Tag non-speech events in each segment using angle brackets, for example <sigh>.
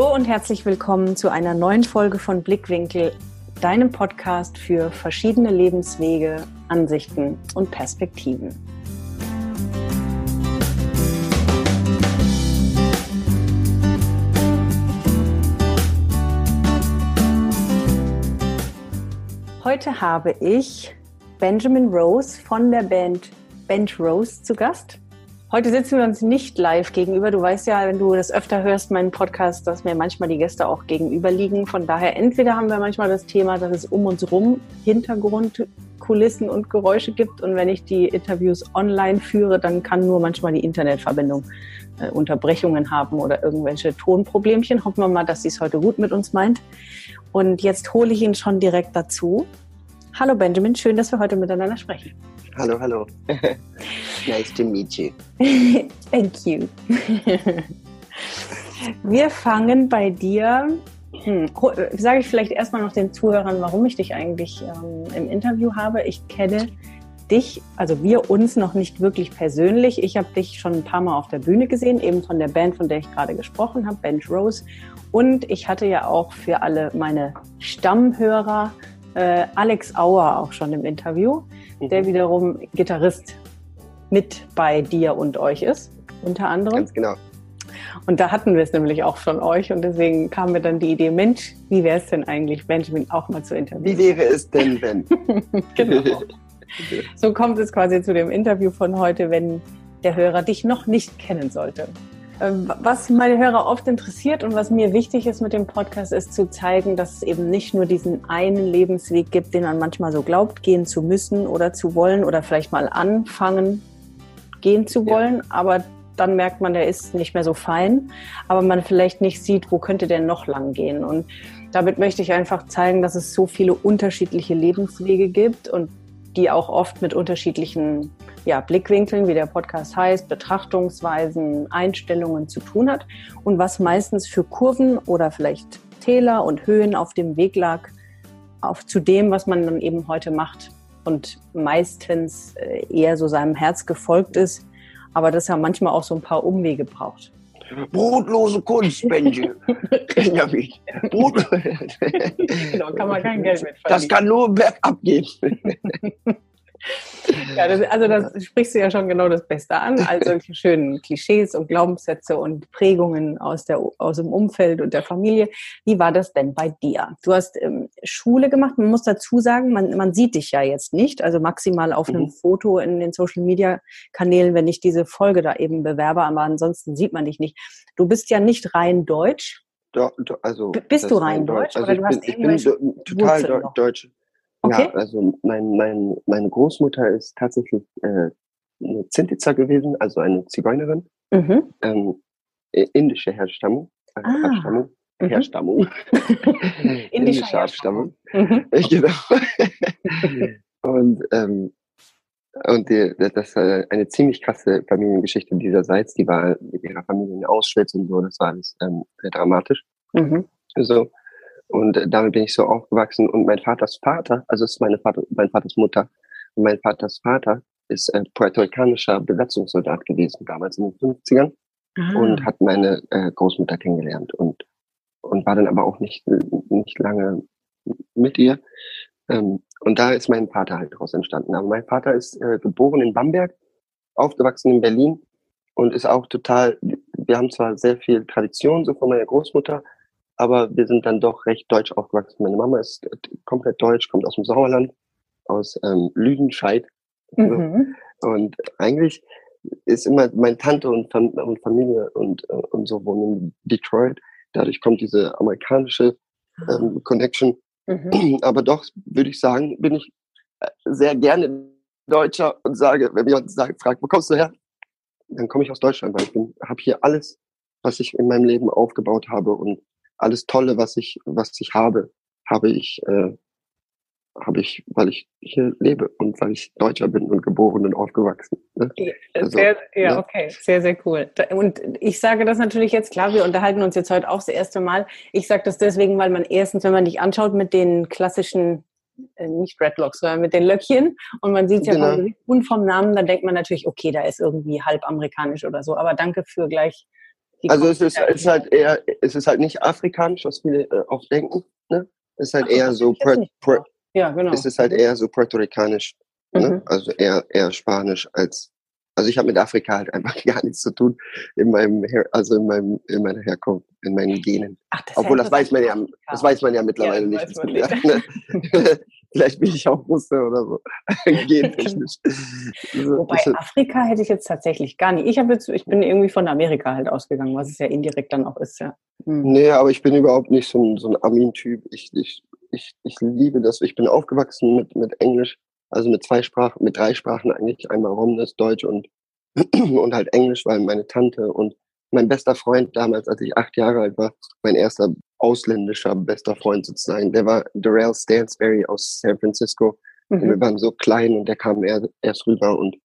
Hallo und herzlich willkommen zu einer neuen Folge von Blickwinkel, deinem Podcast für verschiedene Lebenswege, Ansichten und Perspektiven. Heute habe ich Benjamin Rose von der Band Band Rose zu Gast. Heute sitzen wir uns nicht live gegenüber. Du weißt ja, wenn du das öfter hörst, meinen Podcast, dass mir manchmal die Gäste auch gegenüber liegen. Von daher, entweder haben wir manchmal das Thema, dass es um uns rum Hintergrundkulissen und Geräusche gibt. Und wenn ich die Interviews online führe, dann kann nur manchmal die Internetverbindung äh, Unterbrechungen haben oder irgendwelche Tonproblemchen. Hoffen wir mal, dass sie es heute gut mit uns meint. Und jetzt hole ich ihn schon direkt dazu. Hallo Benjamin, schön, dass wir heute miteinander sprechen. Hallo, hallo. <laughs> nice to meet you. <laughs> Thank you. Wir fangen bei dir. Hm, sage ich vielleicht erstmal noch den Zuhörern, warum ich dich eigentlich ähm, im Interview habe. Ich kenne dich, also wir uns noch nicht wirklich persönlich. Ich habe dich schon ein paar Mal auf der Bühne gesehen, eben von der Band, von der ich gerade gesprochen habe, Band Rose. Und ich hatte ja auch für alle meine Stammhörer äh, Alex Auer auch schon im Interview, mhm. der wiederum Gitarrist mit bei dir und euch ist, unter anderem. Ganz genau. Und da hatten wir es nämlich auch von euch und deswegen kam mir dann die Idee, Mensch, wie wäre es denn eigentlich, Benjamin auch mal zu interviewen? Wie wäre es denn, wenn? <laughs> genau. <laughs> so kommt es quasi zu dem Interview von heute, wenn der Hörer dich noch nicht kennen sollte. Ähm, was meine Hörer oft interessiert und was mir wichtig ist mit dem Podcast, ist zu zeigen, dass es eben nicht nur diesen einen Lebensweg gibt, den man manchmal so glaubt, gehen zu müssen oder zu wollen oder vielleicht mal anfangen, gehen zu wollen, ja. aber dann merkt man, der ist nicht mehr so fein, aber man vielleicht nicht sieht, wo könnte der noch lang gehen. Und damit möchte ich einfach zeigen, dass es so viele unterschiedliche Lebenswege gibt und die auch oft mit unterschiedlichen ja, Blickwinkeln, wie der Podcast heißt, Betrachtungsweisen, Einstellungen zu tun hat und was meistens für Kurven oder vielleicht Täler und Höhen auf dem Weg lag, auf zu dem, was man dann eben heute macht und meistens äh, eher so seinem Herz gefolgt ist, aber das ja manchmal auch so ein paar Umwege braucht. Brotlose Kunst, Benji. <laughs> Brot genau, kann man kein Geld mit verdienen. Das kann nur bergab gehen. <laughs> Ja, das, also das sprichst du ja schon genau das Beste an. All solche schönen Klischees und Glaubenssätze und Prägungen aus, der, aus dem Umfeld und der Familie. Wie war das denn bei dir? Du hast ähm, Schule gemacht. Man muss dazu sagen, man, man sieht dich ja jetzt nicht. Also maximal auf mhm. einem Foto in den Social Media Kanälen, wenn ich diese Folge da eben bewerbe. Aber ansonsten sieht man dich nicht. Du bist ja nicht rein deutsch. Do, do, also, bist du rein deutsch? Also oder ich, bin, ich bin total deutsch. Okay. Ja, also mein, mein, meine Großmutter ist tatsächlich äh, eine Zintitzer gewesen, also eine Zigeunerin, mhm. ähm, indische Herstammung, äh, ah. Abstammung, mhm. Herstammung, <laughs> <laughs> indische Abstammung, mhm. <laughs> genau. und ähm, und die, das ist eine ziemlich krasse Familiengeschichte dieserseits. Die war mit ihrer Familie in Auschwitz und so. Das war alles ähm, sehr dramatisch. Mhm. So. Und damit bin ich so aufgewachsen. Und mein Vaters Vater, also ist meine Vater, mein Vaters Mutter, und mein Vaters Vater ist äh, puerto-ricanischer Besatzungssoldat gewesen, damals in den 50ern. Ah. Und hat meine äh, Großmutter kennengelernt und, und war dann aber auch nicht, nicht lange mit ihr. Ähm, und da ist mein Vater halt daraus entstanden. Aber mein Vater ist äh, geboren in Bamberg, aufgewachsen in Berlin und ist auch total, wir haben zwar sehr viel Tradition so von meiner Großmutter, aber wir sind dann doch recht deutsch aufgewachsen. Meine Mama ist komplett deutsch, kommt aus dem Sauerland, aus ähm, Lüdenscheid. Mhm. Und eigentlich ist immer meine Tante und, Fam und Familie und, äh, und so wohnen in Detroit. Dadurch kommt diese amerikanische ähm, Connection. Mhm. <clears throat> Aber doch, würde ich sagen, bin ich äh, sehr gerne Deutscher und sage, wenn jemand sagt, fragt, wo kommst du her? Dann komme ich aus Deutschland, weil ich habe hier alles, was ich in meinem Leben aufgebaut habe und alles Tolle, was ich, was ich habe, habe ich, äh, habe ich, weil ich hier lebe und weil ich Deutscher bin und geboren und aufgewachsen. Ne? Also, sehr, ja, ne? okay, sehr, sehr cool. Und ich sage das natürlich jetzt klar, wir unterhalten uns jetzt heute auch das erste Mal. Ich sage das deswegen, weil man erstens, wenn man dich anschaut mit den klassischen äh, nicht Dreadlocks, sondern mit den Löckchen und man sieht ja genau. vom und vom Namen, dann denkt man natürlich, okay, da ist irgendwie halb amerikanisch oder so. Aber danke für gleich also es ist, es ist halt eher, es ist halt nicht afrikanisch, was viele äh, oft denken. Ne? Es ist halt Ach, eher so, ja, genau. es ist halt eher so puerto-ricanisch. Ne? Mhm. Also eher, eher Spanisch als also ich habe mit Afrika halt einfach <laughs> gar nichts zu tun in meinem Her also in meinem in meiner Herkunft, in meinen Genen. Ach, das Obwohl das weiß man ja, das weiß man ja mittlerweile ja, nicht. <laughs> nicht. Ne? <laughs> Vielleicht bin ich auch Russe oder so. Gentechnisch. Wobei Afrika hätte ich jetzt tatsächlich gar nicht. Ich habe jetzt, ich bin irgendwie von Amerika halt ausgegangen, was es ja indirekt dann auch ist, ja. Hm. Nee, aber ich bin überhaupt nicht so ein, so ein Amin-Typ. Ich, ich, ich, ich liebe das. Ich bin aufgewachsen mit, mit Englisch also mit zwei Sprachen, mit drei Sprachen eigentlich, einmal Romnes, Deutsch und, <clears throat> und halt Englisch, weil meine Tante und mein bester Freund damals, als ich acht Jahre alt war, mein erster ausländischer bester Freund sozusagen, der war Darrell Stansberry aus San Francisco. Mhm. Und wir waren so klein und der kam erst rüber und,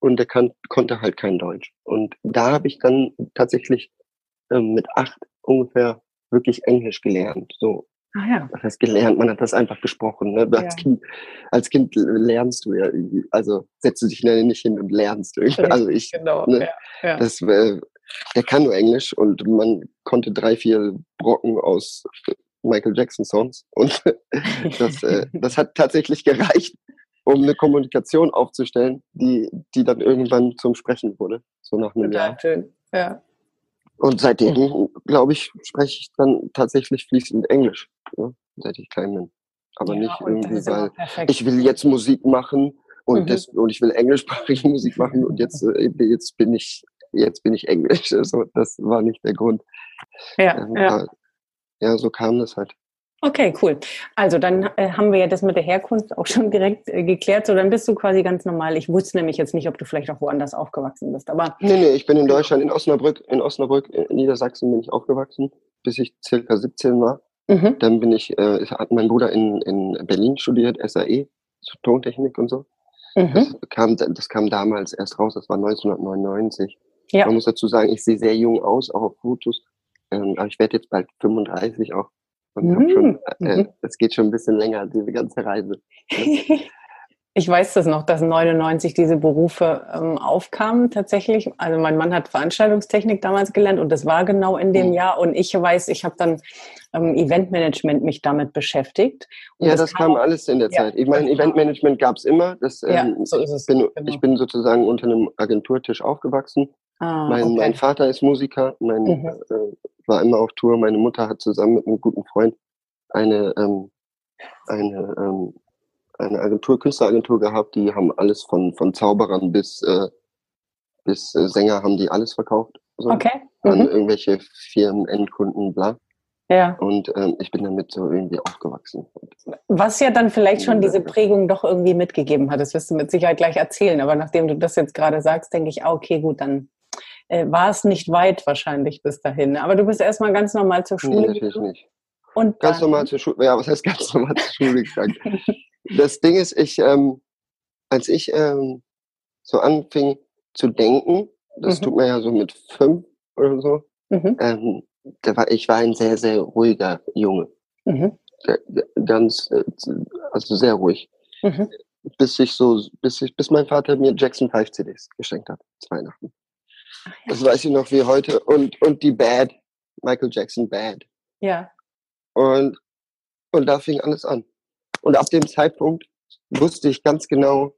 und der kann, konnte halt kein Deutsch. Und da habe ich dann tatsächlich ähm, mit acht ungefähr wirklich Englisch gelernt. So Ah, ja. Das heißt gelernt, man hat das einfach gesprochen. Ne? Ja. Als, kind, als Kind lernst du ja, also setzt du dich nicht hin und lernst. Richtig, also ich, genau, ne? ja, ja. Das, äh, der kann nur Englisch und man konnte drei, vier Brocken aus Michael Jackson Songs und <laughs> das, äh, <laughs> das hat tatsächlich gereicht, um eine Kommunikation aufzustellen, die, die dann irgendwann zum Sprechen wurde, so nach einem Total Jahr. Schön. Ja. Und seitdem, glaube ich, spreche ich dann tatsächlich fließend Englisch, ja, seit ich klein bin. Aber ja, nicht irgendwie, weil ich will jetzt Musik machen und, mhm. das, und ich will englischsprachige <laughs> Musik machen und jetzt, äh, jetzt bin ich, jetzt bin ich Englisch. <laughs> Also, das war nicht der Grund. Ja, ähm, ja. ja, so kam das halt. Okay, cool. Also dann äh, haben wir ja das mit der Herkunft auch schon direkt äh, geklärt. So, dann bist du quasi ganz normal. Ich wusste nämlich jetzt nicht, ob du vielleicht auch woanders aufgewachsen bist. Aber nee, nee, ich bin in Deutschland, in Osnabrück, in Osnabrück, in Niedersachsen bin ich aufgewachsen, bis ich circa 17 war. Mhm. Dann bin ich, äh, hat mein Bruder in, in Berlin studiert, SAE, so Tontechnik und so. Mhm. Das, kam, das kam damals erst raus, das war 1999. Ja. Man muss dazu sagen, ich sehe sehr jung aus, auch auf Fotos. Ähm, aber ich werde jetzt bald 35 auch und mhm. schon, äh, mhm. es geht schon ein bisschen länger, diese ganze Reise. <laughs> Ich weiß das noch, dass 99 diese Berufe ähm, aufkamen tatsächlich. Also mein Mann hat Veranstaltungstechnik damals gelernt und das war genau in dem mhm. Jahr. Und ich weiß, ich habe dann ähm, Eventmanagement mich damit beschäftigt. Und ja, das, das kam, kam alles in der ja, Zeit. Ich meine, Eventmanagement gab es immer. Das, ähm, ja, so ist es. Bin, genau. Ich bin sozusagen unter einem Agenturtisch aufgewachsen. Ah, mein, okay. mein Vater ist Musiker, mein, mhm. äh, war immer auf Tour. Meine Mutter hat zusammen mit einem guten Freund eine, ähm, eine, ähm, eine Agentur, Künstleragentur gehabt. Die haben alles von, von Zauberern bis, äh, bis äh, Sänger haben die alles verkauft. So, okay. Mhm. An irgendwelche Firmen, Endkunden, bla. Ja. Und ähm, ich bin damit so irgendwie aufgewachsen. Was ja dann vielleicht schon diese Prägung doch irgendwie mitgegeben hat, das wirst du mit Sicherheit gleich erzählen. Aber nachdem du das jetzt gerade sagst, denke ich, ah, okay, gut, dann äh, war es nicht weit wahrscheinlich bis dahin. Aber du bist erstmal ganz normal zur Schule. Nee, natürlich nicht. Und ganz normal zur Schule. Ja, was heißt <laughs> ganz normal zur Schule gegangen? <laughs> das Ding ist, ich, ähm, als ich ähm, so anfing zu denken, das mhm. tut man ja so mit fünf oder so, mhm. ähm, da war, ich war ein sehr, sehr ruhiger Junge. Mhm. Ganz, äh, also sehr ruhig. Mhm. Bis ich so, bis ich, bis mein Vater mir Jackson 5 CDs geschenkt hat, zu Weihnachten. Das weiß ich noch wie heute. Und, und die Bad, Michael Jackson Bad. Ja. Und, und da fing alles an. Und ab dem Zeitpunkt wusste ich ganz genau,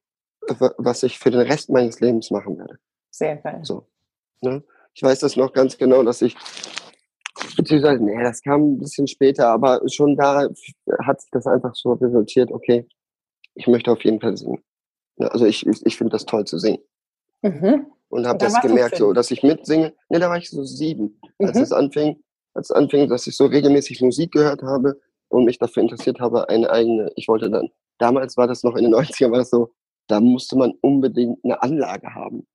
was ich für den Rest meines Lebens machen werde. Sehr geil. So. Ne? Ich weiß das noch ganz genau, dass ich, beziehungsweise, nee, das kam ein bisschen später, aber schon da hat sich das einfach so resultiert, okay, ich möchte auf jeden Fall singen. Also ich, ich, ich finde das toll zu singen. Mhm und habe das gemerkt, so, dass ich mitsinge. Ne, da war ich so sieben, als mhm. es anfing, als es anfing, dass ich so regelmäßig Musik gehört habe und mich dafür interessiert habe, eine eigene, ich wollte dann, damals war das noch in den <laughs> 90ern, war das so, da musste man unbedingt eine Anlage haben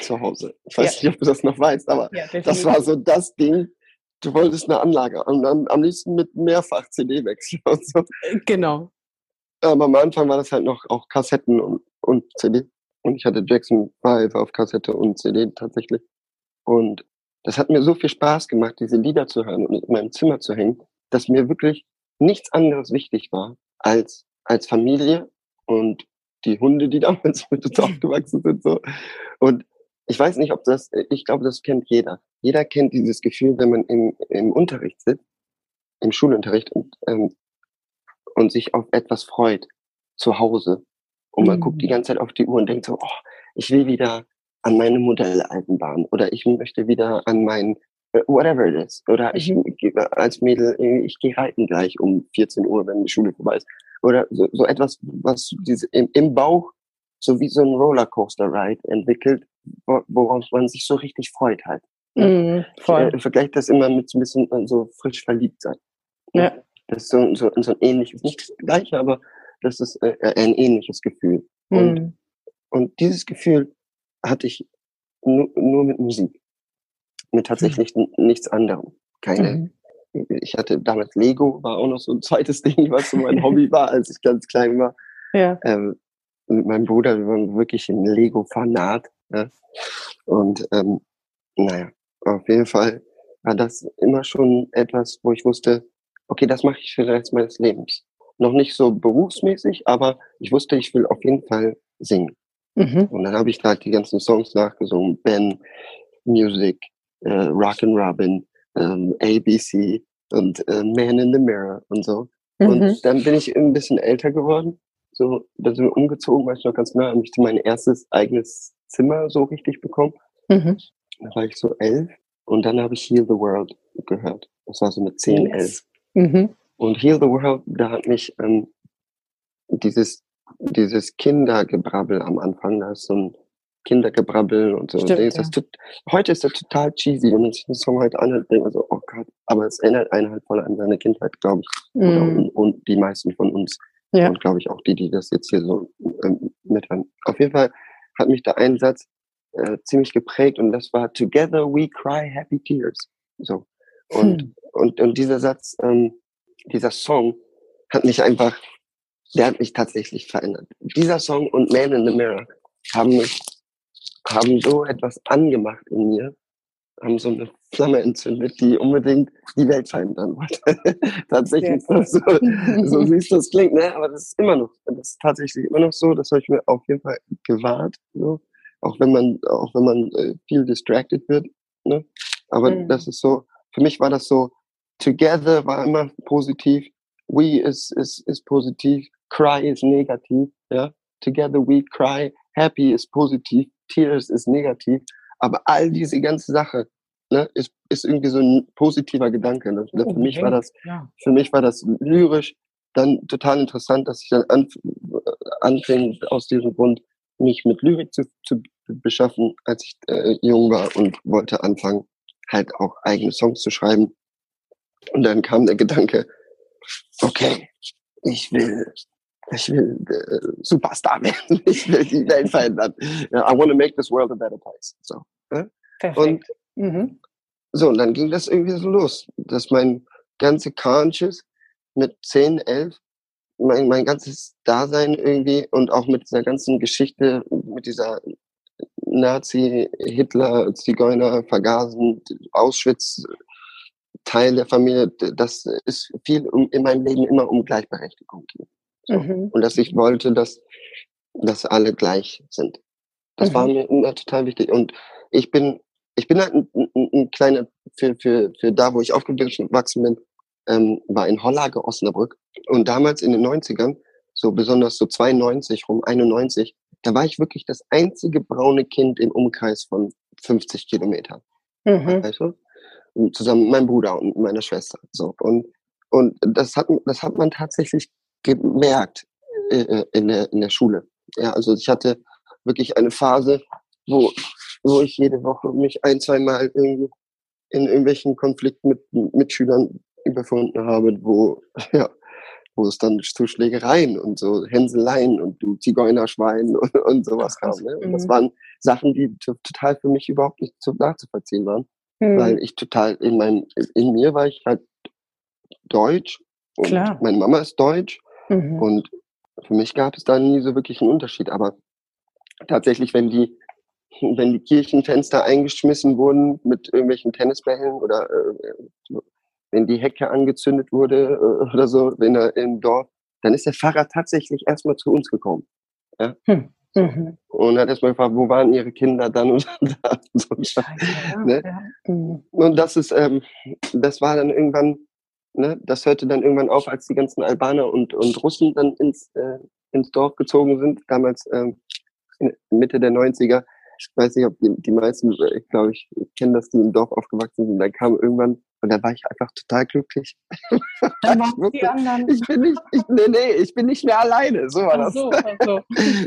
zu Hause. Ich weiß ja. nicht, ob du das noch weißt, aber ja, das war so das Ding, du wolltest eine Anlage und dann am liebsten mit mehrfach CD-Wechsel <laughs> und so. Äh, genau. Aber am Anfang war das halt noch auch Kassetten und, und CD. Und ich hatte Jackson 5 auf Kassette und CD tatsächlich. Und das hat mir so viel Spaß gemacht, diese Lieder zu hören und in meinem Zimmer zu hängen, dass mir wirklich nichts anderes wichtig war als, als Familie und die Hunde, die <laughs> damals mit uns aufgewachsen sind, so. Und ich weiß nicht, ob das, ich glaube, das kennt jeder. jeder kennt dieses Gefühl, wenn man im, im Unterricht sitzt, im Schulunterricht und, ähm, und sich auf etwas freut, zu Hause. Und man mhm. guckt die mhm. ganze Zeit auf die Uhr und denkt so, oh, ich will wieder an meine Modelleisenbahn oder ich möchte wieder an mein äh, whatever it is. Oder ich mhm. als Mädel, ich gehe reiten gleich um 14 Uhr, wenn die Schule vorbei ist. Oder so, so etwas, was diese, im, im Bauch so wie so ein Rollercoaster-Ride entwickelt, worauf man sich so richtig freut halt. Mm, voll. Ich vergleiche das immer mit so ein bisschen äh, so frisch verliebt sein. Ja. Das ist so, so, so ein ähnliches, nicht das gleiche, aber das ist äh, ein ähnliches Gefühl. Und, und dieses Gefühl hatte ich nur, nur mit Musik. Mit tatsächlich mhm. nichts anderem. Keine. Mhm. Ich hatte damals Lego, war auch noch so ein zweites <laughs> Ding, was so mein Hobby war, als ich ganz klein war. Ja. Ähm, mit meinem Bruder, wir waren wirklich ein Lego-Fanat. Ja? Und ähm, naja, auf jeden Fall war das immer schon etwas, wo ich wusste, okay, das mache ich für den Rest meines Lebens. Noch nicht so berufsmäßig, aber ich wusste, ich will auf jeden Fall singen. Mhm. Und dann habe ich da die ganzen Songs nachgesungen. Ben, Music, äh, Rockin' Robin, ähm, ABC und äh, Man in the Mirror und so. Mhm. Und dann bin ich ein bisschen älter geworden. So, da sind wir umgezogen, weil ich noch ganz nah, habe ich mein erstes eigenes Zimmer so richtig bekommen. Mhm. Da war ich so elf und dann habe ich Heal the World gehört. Das war so mit zehn, yes. elf. Mhm. Und Heal the World, da hat mich ähm, dieses, dieses Kindergebrabbel am Anfang, da ist so ein Kindergebrabbel und so. Stimmt, und ja. tut, heute ist das total cheesy, wenn man sich den Song heute anhört, denkt man so, oh Gott, aber es erinnert einen halt voll an seine Kindheit, glaube ich. Mm. und, und, die meisten von uns. Ja. Und glaube ich auch die, die das jetzt hier so ähm, mithören. Auf jeden Fall hat mich der ein Satz äh, ziemlich geprägt und das war Together we cry happy tears. So. Und, hm. und, und dieser Satz, ähm, dieser Song hat mich einfach, der hat mich tatsächlich verändert. Dieser Song und Man in the Mirror haben mich, haben so etwas angemacht in mir, haben so eine Flamme entzündet, die unbedingt die Welt verändern wollte. <laughs> tatsächlich ist das so, <laughs> so süß das klingt, ne? aber das ist immer noch, das ist tatsächlich immer noch so, das habe ich mir auf jeden Fall gewahrt, so. auch wenn man, auch wenn man äh, viel distracted wird, ne? aber mhm. das ist so, für mich war das so, together war immer positiv, we ist, ist, ist positiv, cry ist negativ, ja, together we cry, happy ist positiv, tears ist negativ, aber all diese ganze Sache ne, ist, ist irgendwie so ein positiver Gedanke. Ne? Für, okay. mich war das, ja. für mich war das lyrisch dann total interessant, dass ich dann anf anfing aus diesem Grund mich mit Lyrik zu, zu beschaffen, als ich äh, jung war und wollte anfangen, halt auch eigene Songs zu schreiben. Und dann kam der Gedanke, okay, ich will ich will äh, Superstar <laughs> werden. Ich will die Welt verändern. I want to make this world a better place. So. Ne? Und mhm. so, und dann ging das irgendwie so los, dass mein ganze Conscious mit 10, 11, mein, mein ganzes Dasein irgendwie und auch mit dieser ganzen Geschichte, mit dieser Nazi, Hitler, Zigeuner, Vergasen, Auschwitz, Teil der Familie, das ist viel in meinem Leben immer um Gleichberechtigung ging. So. Mhm. Und dass ich wollte, dass, dass alle gleich sind. Das mhm. war mir immer total wichtig. Und ich bin, ich bin halt ein, ein, ein kleiner, für, für, für da, wo ich aufgewachsen bin, ähm, war in Hollage, Osnabrück. Und damals in den 90ern, so besonders so 92 rum, 91, da war ich wirklich das einzige braune Kind im Umkreis von 50 Kilometern. Mhm. Du? Zusammen mit meinem Bruder und meiner Schwester. So. Und, und das hat, das hat man tatsächlich gemerkt äh, äh, in, der, in der Schule. Ja, also ich hatte wirklich eine Phase, wo, wo ich jede Woche mich ein, zwei Mal irgendwie in irgendwelchen Konflikten mit Mitschülern befunden habe, wo, <laughs> ja, wo es dann zu Schlägereien und so Hänseleien und du Zigeunerschwein und, und sowas kam. Ne? Und das mhm. waren Sachen, die total für mich überhaupt nicht zu, nachzuvollziehen waren. Mhm. Weil ich total in meinem, in mir war ich halt deutsch und Klar. meine Mama ist deutsch Mhm. Und für mich gab es da nie so wirklich einen Unterschied. Aber tatsächlich, wenn die, wenn die Kirchenfenster eingeschmissen wurden mit irgendwelchen Tennisbällen oder äh, wenn die Hecke angezündet wurde äh, oder so in der, im Dorf, dann ist der Pfarrer tatsächlich erstmal zu uns gekommen. Ja? Hm. Mhm. Und hat erstmal gefragt, wo waren ihre Kinder dann <laughs> und da. So ja, ne? ja. Mhm. Und das ist, ähm, das war dann irgendwann, ne, das hörte dann irgendwann auf, als die ganzen Albaner und, und Russen dann ins, äh, ins Dorf gezogen sind, damals ähm, Mitte der 90er. Ich weiß nicht, ob die, die meisten, ich glaube, ich kenne das, die im Dorf aufgewachsen sind. Dann kam irgendwann und da war ich einfach total glücklich. Dann <laughs> waren die anderen. Ich bin nicht, ich, nee, nee, ich bin nicht mehr alleine. So war das. So, <laughs> so.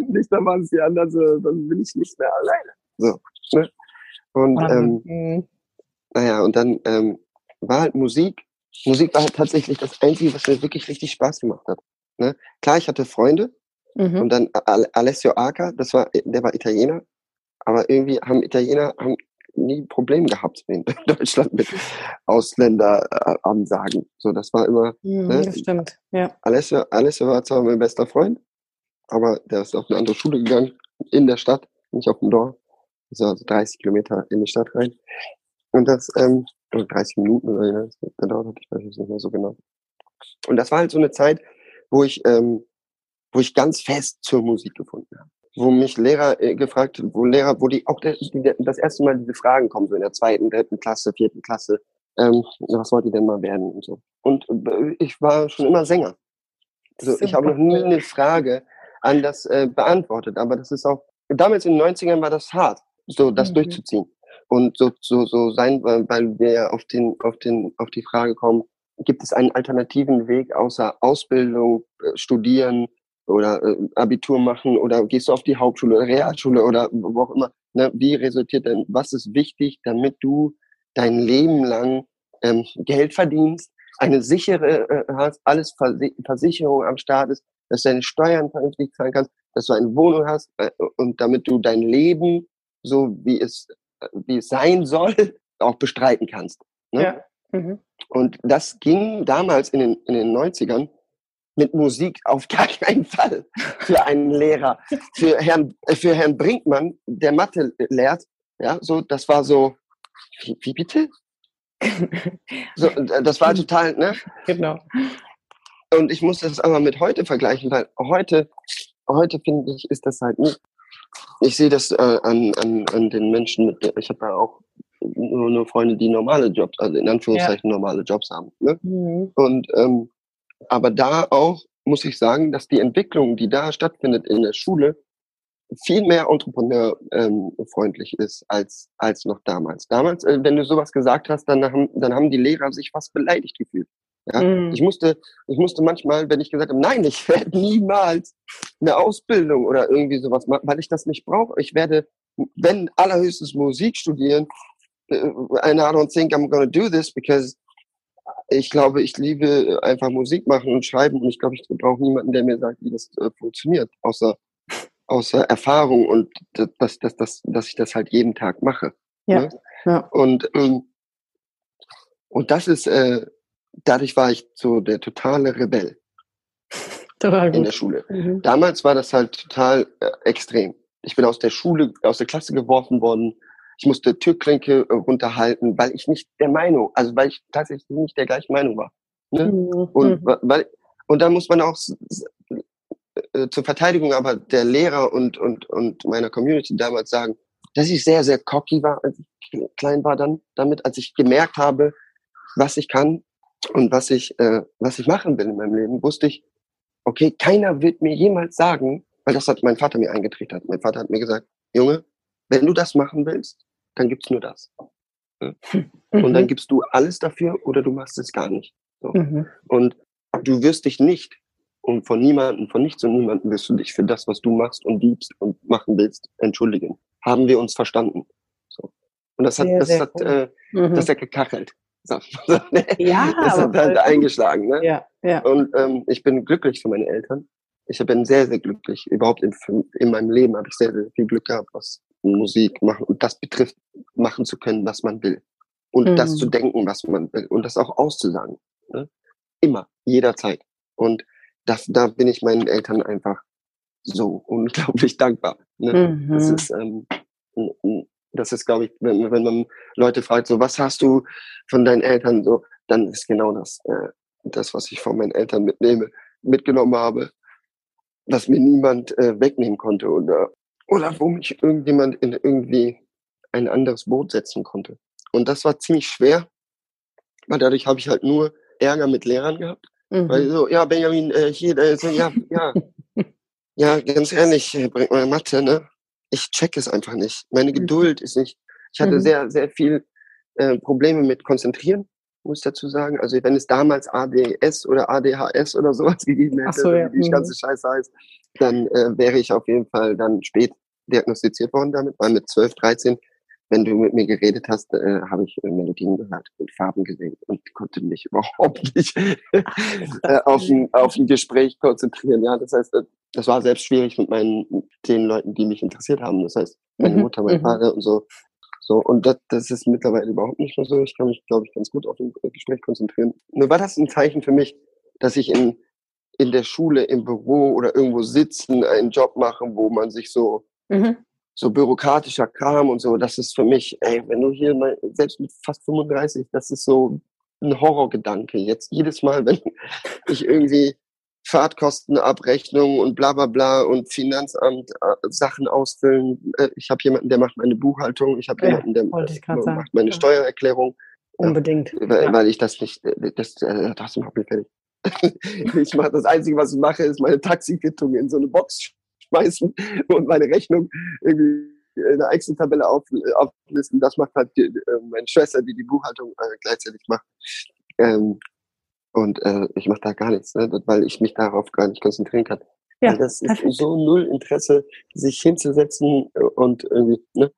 nicht, dann waren es die anderen, so, dann bin ich nicht mehr alleine. So. Ne? Und ähm, mhm. naja, und dann ähm, war halt Musik. Musik war halt tatsächlich das Einzige, was mir wirklich richtig Spaß gemacht hat. Ne? Klar, ich hatte Freunde, Mhm. Und dann Alessio Arca, das war, der war Italiener, aber irgendwie haben Italiener haben nie Probleme gehabt in <laughs> Deutschland mit Ausländeransagen. So, das war immer. Mhm, ne? Das stimmt, ja. Alessio, Alessio war zwar mein bester Freund, aber der ist auf eine andere Schule gegangen, in der Stadt, nicht auf dem Dorf. Das war also 30 Kilometer in die Stadt rein. Und das, ähm, 30 Minuten oder ja, das gedauert hat, ich weiß es nicht mehr so genau. Und das war halt so eine Zeit, wo ich ähm, wo ich ganz fest zur Musik gefunden habe. Wo mich Lehrer äh, gefragt, wo Lehrer, wo die auch der, die, das erste Mal diese Fragen kommen, so in der zweiten, dritten Klasse, vierten Klasse, ähm, was wollt ihr denn mal werden und so. Und äh, ich war schon immer Sänger. Also ich habe noch nie eine Frage an das äh, beantwortet, aber das ist auch, damals in den 90ern war das hart, so das mhm. durchzuziehen. Und so, so, so sein, weil wir auf den, auf den, auf die Frage kommen, gibt es einen alternativen Weg außer Ausbildung, äh, Studieren, oder äh, Abitur machen oder gehst du auf die Hauptschule oder Realschule oder wo auch immer. Ne? Wie resultiert denn, was ist wichtig, damit du dein Leben lang ähm, Geld verdienst, eine sichere äh, hast, alles Versicherung am Start ist, dass du deine Steuern vernünftig zahlen kannst, dass du eine Wohnung hast äh, und damit du dein Leben so wie es wie es sein soll <laughs> auch bestreiten kannst. Ne? Ja. Mhm. Und das ging damals in den, in den 90ern mit Musik auf gar <laughs> keinen Fall für einen Lehrer. Für Herrn, äh, für Herrn Brinkmann, der Mathe lehrt, ja, so, das war so, wie, wie bitte? So, äh, das war total, ne? <laughs> Genau. Und ich muss das aber mit heute vergleichen, weil heute, heute finde ich, ist das halt nicht. Ich sehe das äh, an, an, an den Menschen, mit, ich habe da auch nur, nur Freunde, die normale Jobs, also in Anführungszeichen ja. normale Jobs haben. Ne? Mhm. Und ähm, aber da auch muss ich sagen, dass die Entwicklung, die da stattfindet in der Schule, viel mehr entrepreneurfreundlich ähm, ist als, als noch damals. Damals, äh, wenn du sowas gesagt hast, dann haben, dann haben die Lehrer sich fast beleidigt gefühlt. Ja? Mm. Ich, musste, ich musste manchmal, wenn ich gesagt habe, nein, ich werde niemals eine Ausbildung oder irgendwie sowas machen, weil ich das nicht brauche. Ich werde, wenn allerhöchstens Musik studieren, I don't think I'm gonna do this because ich glaube, ich liebe einfach Musik machen und schreiben und ich glaube, ich brauche niemanden, der mir sagt, wie das äh, funktioniert, außer, außer Erfahrung und dass, dass, dass, dass ich das halt jeden Tag mache. Ja. Ne? ja. Und, ähm, und das ist, äh, dadurch war ich so der totale Rebell <laughs> in der Schule. Mhm. Damals war das halt total äh, extrem. Ich bin aus der Schule, aus der Klasse geworfen worden, ich musste Türklinke äh, runterhalten, weil ich nicht der Meinung, also weil ich tatsächlich nicht der gleichen Meinung war. Ne? Mhm. Und, mhm. weil, und da muss man auch äh, zur Verteidigung aber der Lehrer und, und, und meiner Community damals sagen, dass ich sehr, sehr cocky war, als ich klein war dann damit, als ich gemerkt habe, was ich kann und was ich, äh, was ich machen will in meinem Leben, wusste ich, okay, keiner wird mir jemals sagen, weil das hat mein Vater mir eingetreten Mein Vater hat mir gesagt, Junge, wenn du das machen willst, dann gibt's nur das. Mhm. Und dann gibst du alles dafür oder du machst es gar nicht. So. Mhm. Und du wirst dich nicht und von niemandem, von nichts und niemandem wirst du dich für das, was du machst und liebst und machen willst, entschuldigen. Haben wir uns verstanden. So. Und das hat, sehr, das sehr hat, cool. äh, mhm. das hat gekachelt. <laughs> Ja, das hat halt eingeschlagen. Ne? Ja, ja. Und ähm, ich bin glücklich für meine Eltern. Ich bin sehr, sehr glücklich. Überhaupt in, in meinem Leben habe ich sehr, sehr viel Glück gehabt, was Musik machen und das betrifft, machen zu können, was man will. Und mhm. das zu denken, was man will. Und das auch auszusagen. Ne? Immer, jederzeit. Und das, da bin ich meinen Eltern einfach so <laughs> unglaublich dankbar. Ne? Mhm. Das ist, ähm, das ist, glaube ich, wenn, wenn man Leute fragt, so, was hast du von deinen Eltern, so, dann ist genau das, äh, das, was ich von meinen Eltern mitnehme, mitgenommen habe, was mir niemand äh, wegnehmen konnte. Äh, oder wo mich irgendjemand in irgendwie ein anderes Boot setzen konnte. Und das war ziemlich schwer, weil dadurch habe ich halt nur Ärger mit Lehrern gehabt. Mhm. Weil so, ja, Benjamin, äh, hier, äh, so, ja, ja, <laughs> ja, ganz ehrlich, äh, bringt meine Mathe, ne? Ich check es einfach nicht. Meine mhm. Geduld ist nicht. Ich hatte mhm. sehr, sehr viel äh, Probleme mit Konzentrieren, muss ich dazu sagen. Also wenn es damals ADS oder ADHS oder sowas <laughs> gegeben hätte, so, ja. wie die mhm. ganze Scheiße heißt, dann äh, wäre ich auf jeden Fall dann spät diagnostiziert worden damit, weil mit 12, 13 wenn du mit mir geredet hast, äh, habe ich äh, Melodien gehört und Farben gesehen und konnte mich überhaupt <laughs> nicht äh, auf, ein, auf ein Gespräch konzentrieren. Ja, das heißt, äh, das war selbst schwierig mit meinen den Leuten, die mich interessiert haben. Das heißt, meine mhm. Mutter, mein mhm. Vater und so. So, und das, das ist mittlerweile überhaupt nicht mehr so. Ich kann mich, glaube ich, ganz gut auf ein Gespräch konzentrieren. Nur war das ein Zeichen für mich, dass ich in, in der Schule, im Büro oder irgendwo sitzen, einen Job mache, wo man sich so mhm so bürokratischer Kram und so, das ist für mich, ey, wenn du hier mal, selbst mit fast 35, das ist so ein Horrorgedanke. Jetzt jedes Mal, <laughs> wenn ich irgendwie Fahrtkostenabrechnung und bla bla bla und Finanzamt äh, Sachen ausfüllen. Äh, ich habe jemanden, der macht meine Buchhaltung, ich habe ja, jemanden, der macht meine ja. Steuererklärung. Unbedingt. Ja, weil, weil, ich das nicht, äh, das, äh, das macht mich fertig. <laughs> ich mache das Einzige, was ich mache, ist meine Taxiquittung in so eine Box schmeißen und meine Rechnung irgendwie in einer Excel-Tabelle auf, auflisten. Das macht halt die, äh, meine Schwester, die die Buchhaltung äh, gleichzeitig macht. Ähm, und äh, ich mache da gar nichts, ne, weil ich mich darauf gar nicht konzentrieren kann. Ja, das ist perfekt. so null Interesse, sich hinzusetzen und irgendwie, ne?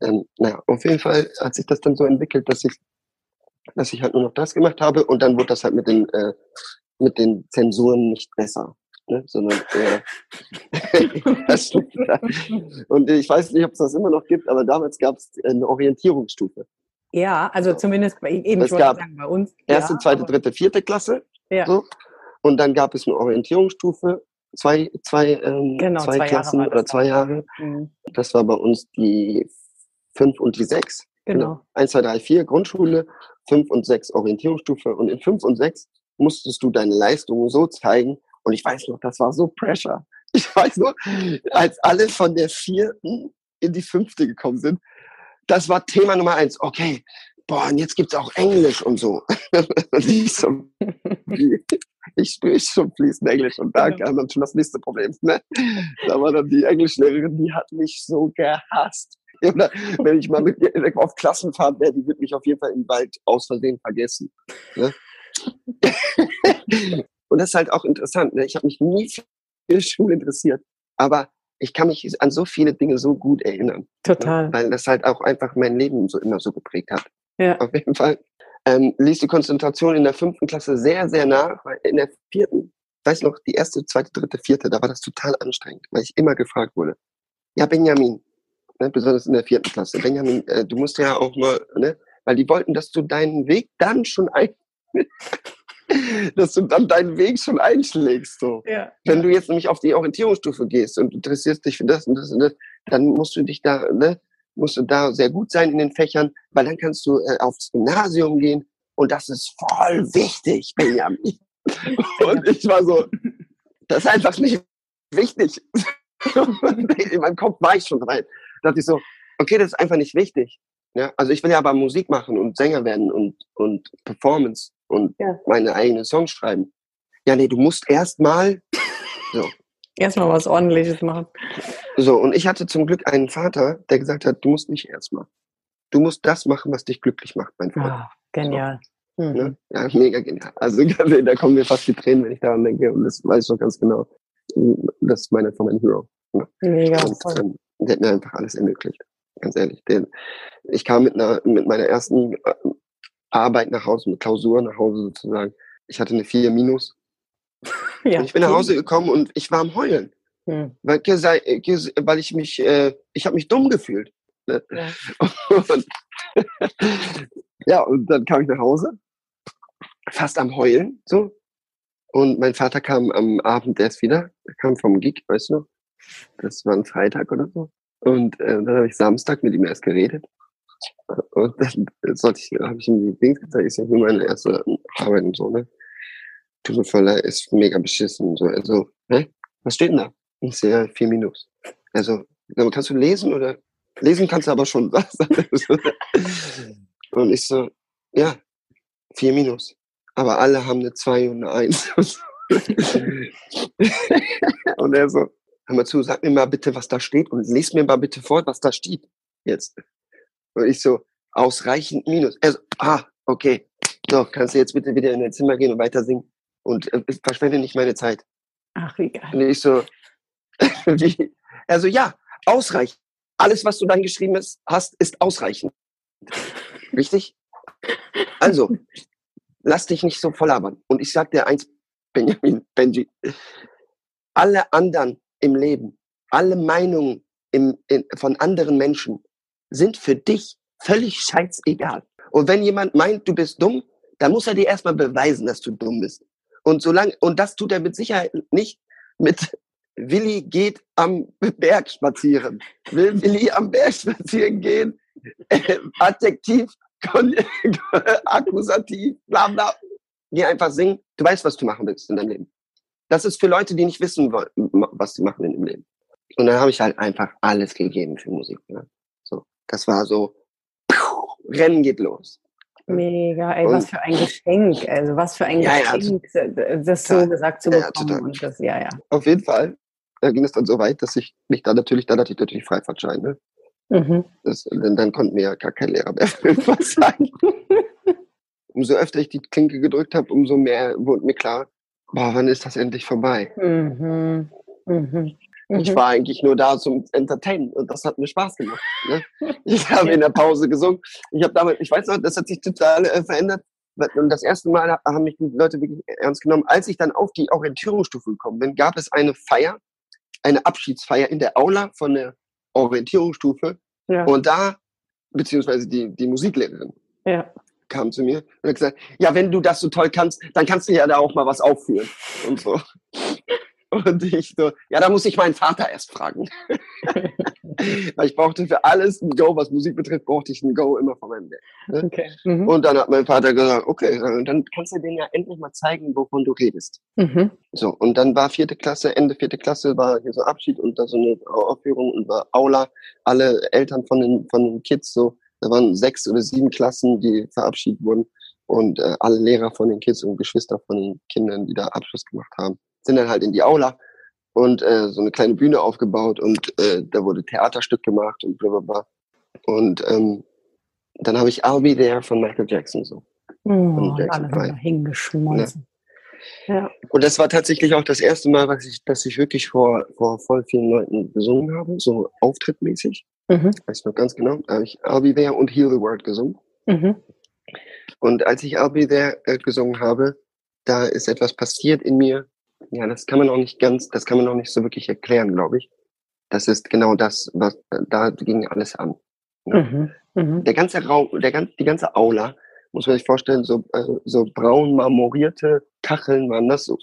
Ähm, naja, auf jeden Fall hat sich das dann so entwickelt, dass ich, dass ich halt nur noch das gemacht habe und dann wurde das halt mit den, äh, mit den Zensuren nicht besser ne? sondern eher <laughs> <laughs> Und ich weiß nicht, ob es das immer noch gibt, aber damals gab es eine Orientierungsstufe. Ja, also zumindest bei, eben, es gab sagen, bei uns. Erste, ja, zweite, dritte, vierte Klasse. Ja. So. Und dann gab es eine Orientierungsstufe, zwei, zwei, ähm, genau, zwei, zwei Klassen oder zwei Jahre. Mhm. Das war bei uns die fünf und die sechs. Genau. genau. Eins, zwei, drei, vier Grundschule, fünf und sechs Orientierungsstufe. Und in fünf und sechs musstest du deine Leistungen so zeigen, und ich weiß noch, das war so Pressure. <laughs> Ich weiß noch, als alle von der vierten in die fünfte gekommen sind, das war Thema Nummer eins. Okay, boah, und jetzt gibt's auch Englisch und so. <laughs> ich, so ich spreche schon fließend Englisch und da kam dann schon das nächste Problem. Ne? Da war dann die Englischlehrerin, die hat mich so gehasst. Oder wenn ich mal mit ihr auf Klassenfahrt wäre, die wird mich auf jeden Fall im Wald aus Versehen vergessen. Ne? Und das ist halt auch interessant. Ne? Ich habe mich nie für Schule interessiert, aber ich kann mich an so viele Dinge so gut erinnern. Ne? Total. Ne? Weil das halt auch einfach mein Leben so immer so geprägt hat. Ja. Auf jeden Fall ähm, ließ die Konzentration in der fünften Klasse sehr, sehr nach, weil in der vierten, weiß noch, die erste, zweite, dritte, vierte, da war das total anstrengend, weil ich immer gefragt wurde, ja, Benjamin, ne, besonders in der vierten Klasse, Benjamin, äh, du musst ja auch mal, ne, weil die wollten, dass du deinen Weg dann schon ein <laughs> dass du dann deinen Weg schon einschlägst. So. Ja. Wenn du jetzt nämlich auf die Orientierungsstufe gehst und interessierst dich für das und das und das, dann musst du dich da, ne, musst du da sehr gut sein in den Fächern, weil dann kannst du äh, aufs Gymnasium gehen und das ist voll wichtig, Benjamin. <laughs> und ich war so, das ist einfach nicht wichtig. <laughs> in meinem Kopf war ich schon rein. Da dachte ich so, okay, das ist einfach nicht wichtig. Ja, also ich will ja aber Musik machen und Sänger werden und, und Performance und ja. meine eigenen Songs schreiben. Ja, nee, du musst erstmal <laughs> so. Erstmal was ordentliches machen. So, und ich hatte zum Glück einen Vater, der gesagt hat, du musst nicht erstmal. Du musst das machen, was dich glücklich macht, mein Freund. Ah, genial. So. Mhm. Ne? Ja, mega genial. Also <laughs> da kommen mir fast die Tränen, wenn ich daran denke. Und das weiß ich doch ganz genau. Das ist meine von meinem Hero. Ne? Mega. Und, ähm, der hat mir einfach alles ermöglicht. Ganz ehrlich. Den, ich kam mit einer, mit meiner ersten äh, Arbeit nach Hause, mit Klausur nach Hause sozusagen. Ich hatte eine 4 minus. Ja, und ich bin nach Hause gekommen und ich war am Heulen. Hm. Weil, weil ich mich, äh, ich habe mich dumm gefühlt. Ne? Ja. Und, <laughs> ja, und dann kam ich nach Hause, fast am Heulen, so. Und mein Vater kam am Abend erst wieder, er kam vom Gig, weißt du Das war ein Freitag oder so. Und äh, dann habe ich Samstag mit ihm erst geredet. Und dann sollte ich, habe ich ihm die Dings gezeigt, ist ja nur meine erste Arbeit und so, ne? Tut mir voll ist mega beschissen und so. Also, hä? Was steht denn da? Ich sehe vier Minus. Also, kannst du lesen oder lesen kannst du aber schon <laughs> was. und ich so, ja, vier Minus. Aber alle haben eine zwei und eine eins. <laughs> und er so, hör mal zu, sag mir mal bitte, was da steht und lies mir mal bitte vor, was da steht jetzt. Und ich so, ausreichend Minus. Er so, ah, okay. So, kannst du jetzt bitte wieder in dein Zimmer gehen und weiter singen und äh, verschwende nicht meine Zeit. Ach, wie geil. Und ich so, <laughs> wie? Also ja, ausreichend. Alles, was du dann geschrieben hast, ist ausreichend. Richtig? Also, lass dich nicht so voll labern. Und ich sag dir eins, Benjamin, Benji, alle anderen im Leben, alle Meinungen im, in, von anderen Menschen sind für dich völlig scheißegal. Und wenn jemand meint, du bist dumm, dann muss er dir erstmal beweisen, dass du dumm bist. Und solange, und das tut er mit Sicherheit nicht mit Willi geht am Berg spazieren. Will Willi am Berg spazieren gehen? Äh, Adjektiv, <laughs> Akkusativ, bla bla. Geh einfach singen. Du weißt, was du machen willst in deinem Leben. Das ist für Leute, die nicht wissen wollen, was sie machen in dem Leben. Und dann habe ich halt einfach alles gegeben für Musik. Ne? So, das war so, Rennen geht los. Mega, ey, und, was für ein Geschenk. Also was für ein ja, Geschenk, ja, das so gesagt zu bekommen. Ja, und das, ja, ja. Auf jeden Fall da ging es dann so weit, dass ich mich da natürlich, da hatte ich natürlich Freifahrtschein. Ne? Mhm. Das, denn dann konnten mir ja gar kein Lehrer mehr was sagen. <laughs> umso öfter ich die Klinke gedrückt habe, umso mehr wurde mir klar, boah, wann ist das endlich vorbei? Mhm. Mhm. Ich mhm. war eigentlich nur da zum Entertainen und das hat mir Spaß gemacht. Ne? <laughs> Ich habe in der Pause gesungen. Ich habe damit, ich weiß noch, das hat sich total äh, verändert. Und das erste Mal haben mich die Leute wirklich ernst genommen. Als ich dann auf die Orientierungsstufe gekommen bin, gab es eine Feier, eine Abschiedsfeier in der Aula von der Orientierungsstufe. Ja. Und da, beziehungsweise die, die Musiklehrerin ja. Kam zu mir und hat gesagt, ja, wenn du das so toll kannst, dann kannst du ja da auch mal was aufführen. Und so. <laughs> Und ich so, ja, da muss ich meinen Vater erst fragen. <laughs> Weil ich brauchte für alles ein Go, was Musik betrifft, brauchte ich ein Go immer von meinem Dad. Ne? Okay. Mhm. Und dann hat mein Vater gesagt, okay, dann kannst du denen ja endlich mal zeigen, wovon du redest. Mhm. So, und dann war vierte Klasse, Ende vierte Klasse war hier so Abschied und da so eine Aufführung und war Aula. Alle Eltern von den, von den Kids so, da waren sechs oder sieben Klassen, die verabschiedet wurden und äh, alle Lehrer von den Kids und Geschwister von den Kindern, die da Abschluss gemacht haben sind dann halt in die Aula und äh, so eine kleine Bühne aufgebaut und äh, da wurde Theaterstück gemacht und blablabla. Und ähm, dann habe ich I'll Be There von Michael Jackson so. Oh, Jackson alle hingeschmolzen. Ja. ja. Und das war tatsächlich auch das erste Mal, was ich, dass ich wirklich vor, vor voll vielen Leuten gesungen habe, so auftrittmäßig. Mhm. Weiß noch ganz genau. Da habe ich I'll Be There und Heal the World gesungen. Mhm. Und als ich I'll Be There äh, gesungen habe, da ist etwas passiert in mir, ja, das kann man auch nicht ganz, das kann man auch nicht so wirklich erklären, glaube ich. Das ist genau das, was da ging alles an. Ne? Mhm, mh. Der ganze Raum, der ganze, die ganze Aula, muss man sich vorstellen, so, äh, so braun marmorierte Kacheln waren das, so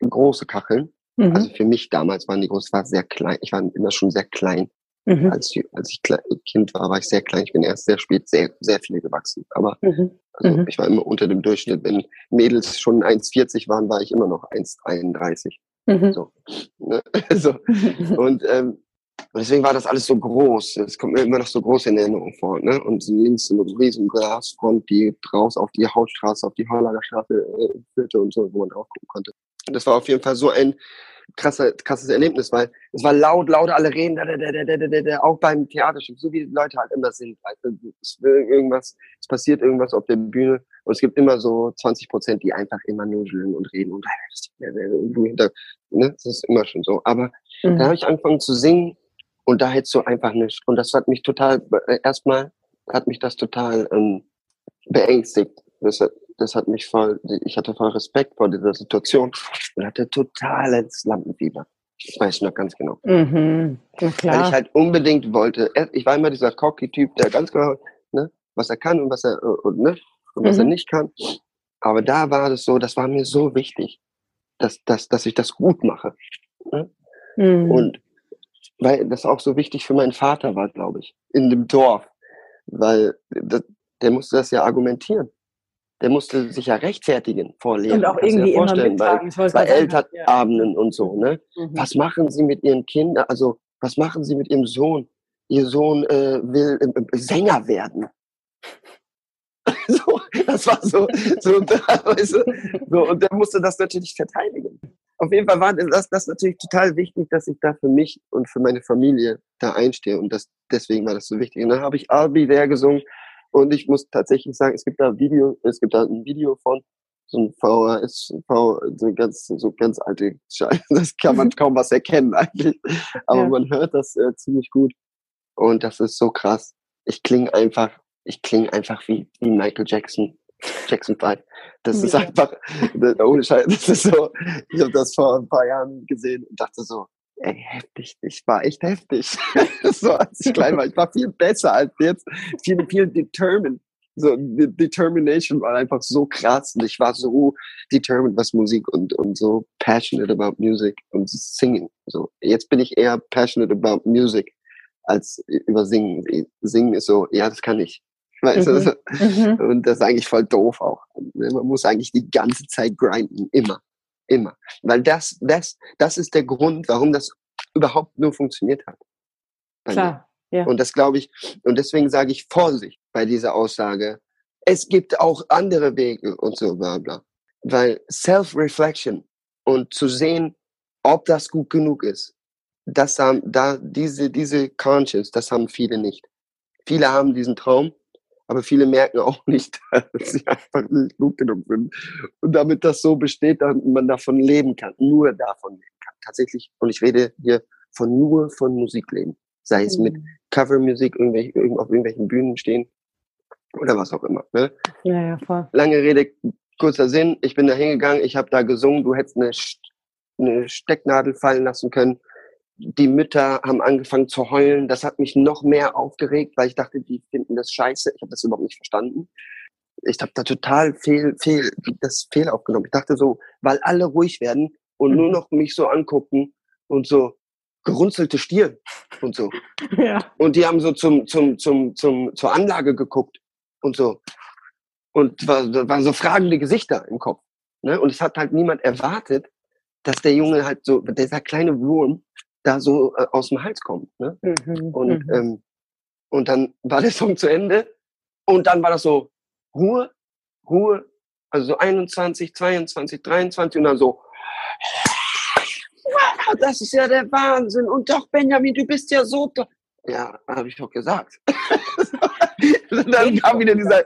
große Kacheln. Mhm. Also für mich damals waren die groß, war sehr klein. Ich war immer schon sehr klein. Mhm. Als, als ich Kind war, war ich sehr klein. Ich bin erst sehr spät sehr, sehr viel gewachsen. Aber mhm. also mhm. ich war immer unter dem Durchschnitt. Wenn Mädels schon 1,40 waren, war ich immer noch 1,31. Mhm. So. Ne? <laughs> so. Und ähm, deswegen war das alles so groß. Es kommt mir immer noch so groß in Erinnerung vor. Ne? Und links eine riesen Glasfront, die raus auf die Hauptstraße, auf die Hollager Straße äh, führte und so, wo man drauf gucken konnte. Das war auf jeden Fall so ein krasse, krasses Erlebnis, weil es war laut, laut, alle reden, da, da, da, da, da, da, auch beim Theaterstück, so wie die Leute halt immer sind. Also, es irgendwas, es passiert irgendwas auf der Bühne und es gibt immer so 20 Prozent, die einfach immer nuscheln und reden und du hinter, ne, das ist immer schon so. Aber mhm. dann habe ich angefangen zu singen und da hättest du einfach nicht. Und das hat mich total, äh, erstmal hat mich das total ähm, beängstigt. Das hat, das hat mich voll, ich hatte voll Respekt vor dieser Situation und hatte totales Lampenfieber. Das weiß ich noch ganz genau. Mhm. Weil ich halt unbedingt wollte, ich war immer dieser cocky-Typ, der ganz genau, ne, was er kann und was er, und, ne, und was mhm. er nicht kann. Aber da war es so, das war mir so wichtig, dass, dass, dass ich das gut mache. Ne? Mhm. Und weil das auch so wichtig für meinen Vater war, glaube ich, in dem Dorf. Weil das, der musste das ja argumentieren der musste sich ja rechtfertigen vor Lehrern. Und auch irgendwie immer mittragen. Bei, bei Elternabenden ja. und so. Ne? Mhm. Was machen Sie mit Ihren Kindern? Also was machen Sie mit Ihrem Sohn? Ihr Sohn äh, will äh, äh Sänger werden. <laughs> so, das war so, so, <laughs> du, so, und der musste das natürlich verteidigen. Auf jeden Fall war das, das natürlich total wichtig, dass ich da für mich und für meine Familie da einstehe und das, deswegen war das so wichtig. Und dann habe ich Be There gesungen und ich muss tatsächlich sagen, es gibt da Video, es gibt da ein Video von so ein VHS, v, so ganz, so ganz alte Scheiße. Das kann man kaum was erkennen <laughs> eigentlich. Aber ja. man hört das äh, ziemlich gut. Und das ist so krass. Ich klinge einfach, ich klinge einfach wie, wie Michael Jackson. Jackson 5. Das ja. ist <laughs> einfach, ohne Scheiß, das ist so, ich habe das vor ein paar Jahren gesehen und dachte so, ey, heftig, ich war echt heftig. <laughs> so als ich klein war, ich war viel besser als jetzt, viel, viel determined so die Determination war einfach so krass und ich war so determined, was Musik und, und so passionate about music und singen. So, jetzt bin ich eher passionate about music als über singen. Singen ist so, ja, das kann ich. Weißt mhm. du? Mhm. Und das ist eigentlich voll doof auch. Man muss eigentlich die ganze Zeit grinden, immer. Immer. Weil das, das, das ist der Grund, warum das überhaupt nur funktioniert hat. Klar. Ja. Und das glaube ich, und deswegen sage ich Vorsicht bei dieser Aussage. Es gibt auch andere Wege und so bla bla. Weil Self-Reflection und zu sehen, ob das gut genug ist, das haben, da, diese, diese Conscious, das haben viele nicht. Viele haben diesen Traum, aber viele merken auch <laughs> nicht, dass sie einfach nicht gut genug sind. Und damit das so besteht, dass man davon leben kann, nur davon leben kann. Tatsächlich, und ich rede hier von nur von Musikleben sei es mit mhm. Covermusik irgendwelche, auf irgendwelchen Bühnen stehen oder was auch immer. Ne? Ja, ja, voll. Lange Rede, kurzer Sinn. Ich bin da hingegangen, ich habe da gesungen, du hättest eine, eine Stecknadel fallen lassen können. Die Mütter haben angefangen zu heulen. Das hat mich noch mehr aufgeregt, weil ich dachte, die finden das scheiße. Ich habe das überhaupt nicht verstanden. Ich habe da total fehl, fehl, das fehl aufgenommen. Ich dachte so, weil alle ruhig werden und mhm. nur noch mich so angucken und so, gerunzelte Stirn und so. <laughs> Ja. Und die haben so zum, zum, zum, zum, zur Anlage geguckt und so. Und war, waren so fragende Gesichter im Kopf. Ne? Und es hat halt niemand erwartet, dass der Junge halt so, dieser kleine Wurm da so äh, aus dem Hals kommt. Ne? Mhm. Und, mhm. Ähm, und dann war der <laughs> Song zu Ende und dann war das so Ruhe, Ruhe, also so 21, 22, 23 und dann so wow, das ist ja der Wahnsinn. Und doch, Benjamin, du bist ja so toll. Ja, habe ich doch gesagt. <laughs> und dann kam wieder dieser,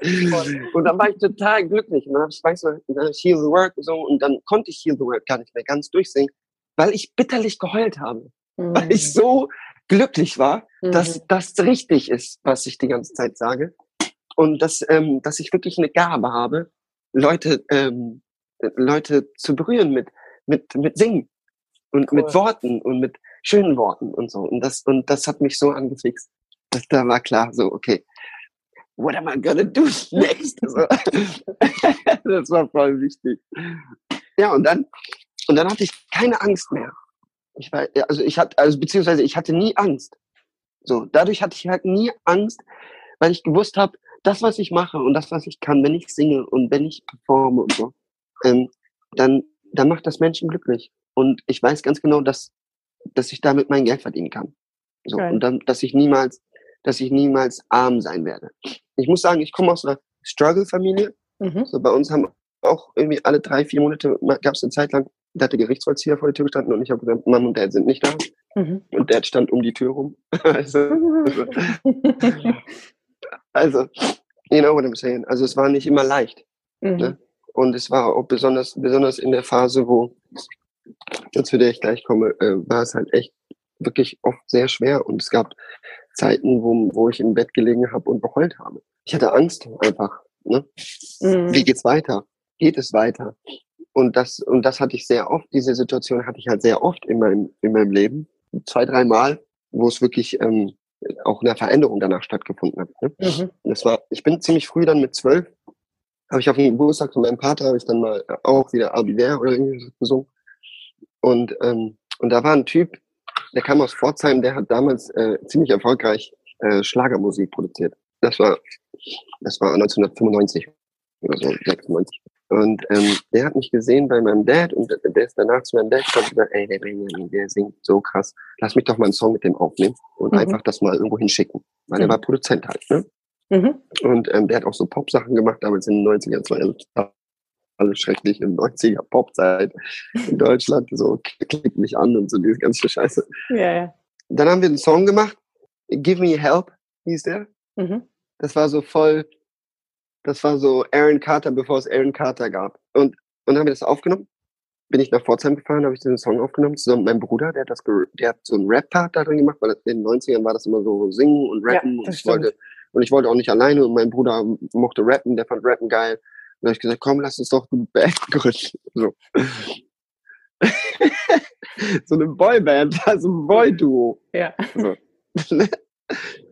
und dann war ich total glücklich. Und dann habe ich, weißt du, dann ich Heal the Work so, und dann konnte ich Heal the Work gar nicht mehr ganz durchsingen, weil ich bitterlich geheult habe. Mhm. Weil ich so glücklich war, mhm. dass das richtig ist, was ich die ganze Zeit sage. Und dass, ähm, dass ich wirklich eine Gabe habe, Leute, ähm, Leute zu berühren mit, mit, mit Singen und cool. mit Worten und mit schönen Worten und so. Und das, und das hat mich so angefixt. dass da war klar, so, okay, what am I gonna do <laughs> next? So. <laughs> das war voll wichtig. Ja, und dann, und dann hatte ich keine Angst mehr. Ich war, also ich hatte, also beziehungsweise ich hatte nie Angst. So, dadurch hatte ich halt nie Angst, weil ich gewusst habe, das, was ich mache und das, was ich kann, wenn ich singe und wenn ich performe und so, ähm, dann, dann macht das Menschen glücklich. Und ich weiß ganz genau, dass, dass ich damit mein Geld verdienen kann. So. Und dann, dass ich niemals, dass ich niemals arm sein werde. Ich muss sagen, ich komme aus einer Struggle-Familie. Mhm. So, bei uns haben auch irgendwie alle drei, vier Monate gab es eine Zeit lang, da hat der Gerichtsvollzieher vor der Tür gestanden und ich habe gesagt, Mom und Dad sind nicht da. Mhm. Und Dad stand um die Tür rum. <laughs> also, <laughs> also, you know what I'm saying. Also es war nicht immer leicht. Mhm. Ne? Und es war auch besonders, besonders in der Phase, wo zu der ich gleich komme, äh, war es halt echt wirklich oft sehr schwer und es gab Zeiten, wo, wo ich im Bett gelegen habe und beheult habe. Ich hatte Angst einfach. Ne? Mhm. Wie geht's weiter? Geht es weiter? Und das, und das hatte ich sehr oft, diese Situation hatte ich halt sehr oft in meinem, in meinem Leben. Zwei, dreimal, wo es wirklich ähm, auch eine Veränderung danach stattgefunden hat. Ne? Mhm. Das war, ich bin ziemlich früh dann mit zwölf, habe ich auf dem Geburtstag von meinem Vater, habe ich dann mal auch wieder Albiver oder irgendwie gesungen. Und, ähm, und da war ein Typ, der kam aus Pforzheim, der hat damals äh, ziemlich erfolgreich äh, Schlagermusik produziert. Das war, das war 1995 oder so, 96. Und ähm, der hat mich gesehen bei meinem Dad und der ist danach zu meinem Dad gekommen und gesagt, ey, der Benjamin, der singt so krass. Lass mich doch mal einen Song mit dem aufnehmen und mhm. einfach das mal irgendwo hinschicken. Weil mhm. er war Produzent halt, ne? Mhm. Und ähm, der hat auch so Pop-Sachen gemacht, damals in den 90ern. Das war alles schrecklich in 90er Popzeit in Deutschland. So, klick mich an und so diese ganze Scheiße. Ja, ja. Dann haben wir einen Song gemacht. Give Me Help hieß der. Mhm. Das war so voll das war so Aaron Carter, bevor es Aaron Carter gab. Und, und dann haben wir das aufgenommen. Bin ich nach Pforzheim gefahren, habe ich den Song aufgenommen, zusammen mit meinem Bruder, der hat das, der hat so einen Rap-Part da drin gemacht, weil in den 90ern war das immer so singen und rappen. Ja, und, ich wollte, und ich wollte auch nicht alleine und mein Bruder mochte rappen, der fand rappen geil. Und dann habe ich gesagt, komm, lass uns doch eine Band <laughs> gründen. So. <laughs> so eine Boyband, also ein Boy-Duo. Ja. So. <laughs>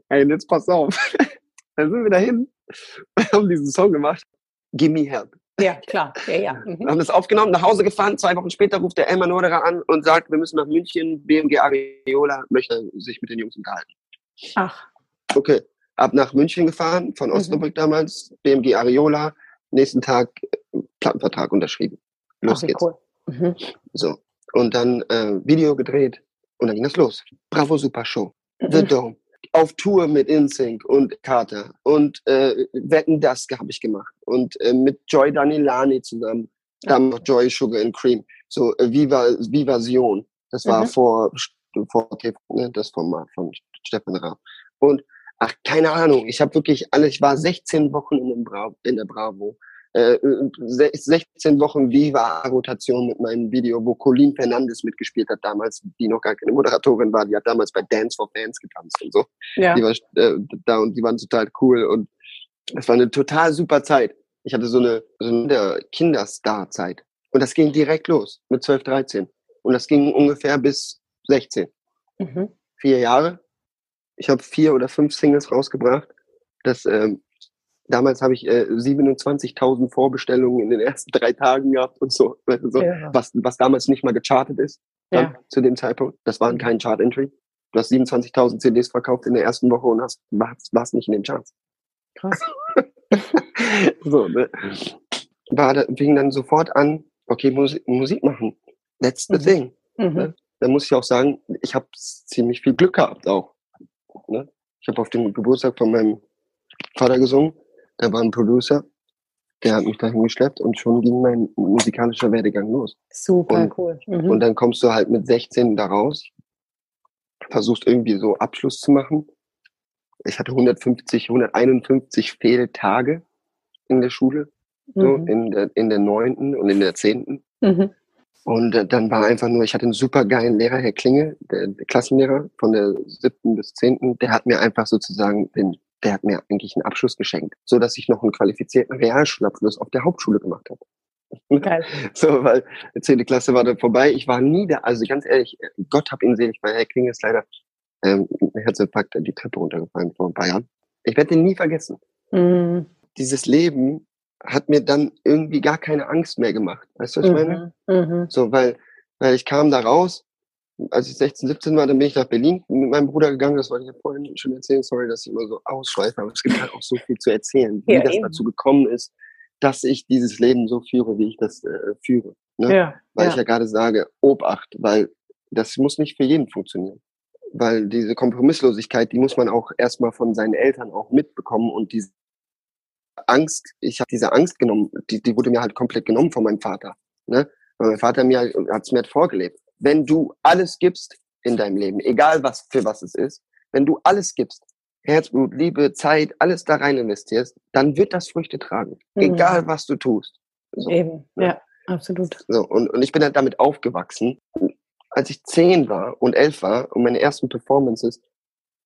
Ey, jetzt pass auf. Dann sind wir dahin <laughs> haben diesen Song gemacht. Give me help. Ja, klar. Ja, ja. <laughs> Mhm. Haben das aufgenommen, nach Hause gefahren. Zwei Wochen später ruft der Elmar Norderer an und sagt, wir müssen nach München. BMG Ariola möchte sich mit den Jungs unterhalten. Ach. Okay. Ab nach München gefahren, von mhm. Osnabrück mhm. damals. BMG Ariola. Nächsten Tag äh, Plattenvertrag unterschrieben. Los Ach, geht's. Cool. Mhm. So. Und dann äh, Video gedreht und dann ging das los. Bravo Super Show. The mhm. Dome auf Tour mit InSync und Carter und äh, Wetten, das habe ich gemacht und äh, mit Joy Danilani zusammen, dann noch Joy Sugar and Cream, so äh, Viva, Vivasion, das war mhm. vor, vor ne, das Format von Stefan Raab. Und ach, keine Ahnung, ich habe wirklich alles, ich war 16 Wochen in, Bra in der Bravo, äh, 16 Wochen Viva-Rotation mit meinem Video, wo Colleen Fernandes mitgespielt hat damals, die noch gar keine Moderatorin war, die hat damals bei Dance for Fans getanzt und so. Ja. Die war äh, da und die waren total cool und es war eine total super Zeit. Ich hatte so eine, so eine Kinderstar-Zeit. Und das ging direkt los mit 12, 13. Und das ging ungefähr bis 16. Mhm. Vier Jahre. Ich habe vier oder fünf Singles rausgebracht. Das ähm, Damals habe ich äh, 27.000 Vorbestellungen in den ersten drei Tagen gehabt und so, so ja. was, was damals nicht mal gechartet ist dann, ja. zu dem Zeitpunkt. Das waren kein Chart-Entry. Du hast 27.000 CDs verkauft in der ersten Woche und hast, warst, warst nicht in den Charts. Krass. <laughs> so, ne? War, da, fing dann sofort an, okay, Musik, Musik machen. That's the mhm. thing. Mhm. Ne? Da muss ich auch sagen, ich habe ziemlich viel Glück gehabt auch. Ne? Ich habe auf dem Geburtstag von meinem Vater gesungen da war ein Producer, der hat mich dahin geschleppt und schon ging mein musikalischer Werdegang los. Super und, cool. Mhm. Und dann kommst du halt mit 16 da raus, versuchst irgendwie so Abschluss zu machen. Ich hatte 150, 151 Fehltage in der Schule, so mhm. in der in der neunten und in der zehnten. Mhm. Und äh, dann war einfach nur, ich hatte einen super geilen Lehrer, Herr Klinge, der, der Klassenlehrer von der siebten bis zehnten, der hat mir einfach sozusagen den der hat mir eigentlich einen Abschluss geschenkt, so dass ich noch einen qualifizierten Realschulabschluss auf der Hauptschule gemacht habe. Geil. <laughs> So, weil zehnte Klasse war dann vorbei. Ich war nie da, also ganz ehrlich, Gott hab ihn selig, weil Herr Kling ist leider ähm, Herzinfarkt die Treppe runtergefallen vor ein paar Jahren. Ich werde den nie vergessen. Mhm. Dieses Leben hat mir dann irgendwie gar keine Angst mehr gemacht. Weißt du, was ich meine? Mhm. mhm. So, weil, weil ich kam da raus als ich 16, 17 war, dann bin ich nach Berlin mit meinem Bruder gegangen. Das wollte ich ja vorhin schon erzählen. Sorry, dass ich immer so ausschweife, aber es gibt halt auch so viel zu erzählen, wie ja, das eben. dazu gekommen ist, dass ich dieses Leben so führe, wie ich das äh, führe. Ne? Ja, weil ja. ich ja gerade sage, Obacht, weil das muss nicht für jeden funktionieren. Weil diese Kompromisslosigkeit, die muss man auch erstmal von seinen Eltern auch mitbekommen und diese Angst, ich habe diese Angst genommen, die, die wurde mir halt komplett genommen von meinem Vater. Ne? Weil mein Vater mir hat es mir halt vorgelebt wenn du alles gibst in deinem Leben, egal was für was es ist, wenn du alles gibst, Herzblut, Liebe, Zeit, alles da rein investierst, dann wird das Früchte tragen, mhm. egal was du tust. So, Eben, ja, ja absolut. So, und, und ich bin halt damit aufgewachsen. Als ich zehn war und elf war und meine ersten Performances,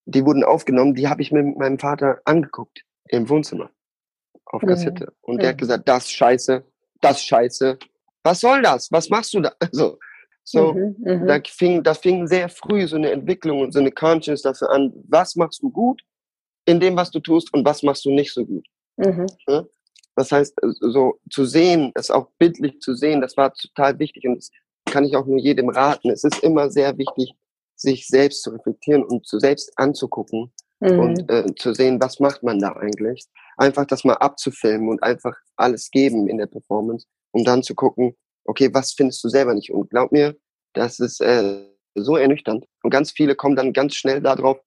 die wurden aufgenommen, die habe ich mit meinem Vater angeguckt im Wohnzimmer auf mhm. Kassette. Mhm. Und der hat gesagt, das scheiße, das scheiße. Was soll das? Was machst du da? <laughs> Also, so, mhm, mhm, da fing, da fing sehr früh so eine Entwicklung und so eine Conscience dafür an, was machst du gut in dem, was du tust und was machst du nicht so gut. Mhm. Ja? Das heißt, äh, so zu sehen, es auch bildlich zu sehen, das war total wichtig und das kann ich auch nur jedem raten. Es ist immer sehr wichtig, sich selbst zu reflektieren und zu selbst anzugucken mhm. und äh, zu sehen, was macht man da eigentlich. einfach das mal abzufilmen und einfach alles geben in der Performance, um dann zu gucken, okay, was findest du selber nicht? Und glaub mir, das ist äh, so ernüchternd. Und ganz viele kommen dann ganz schnell darauf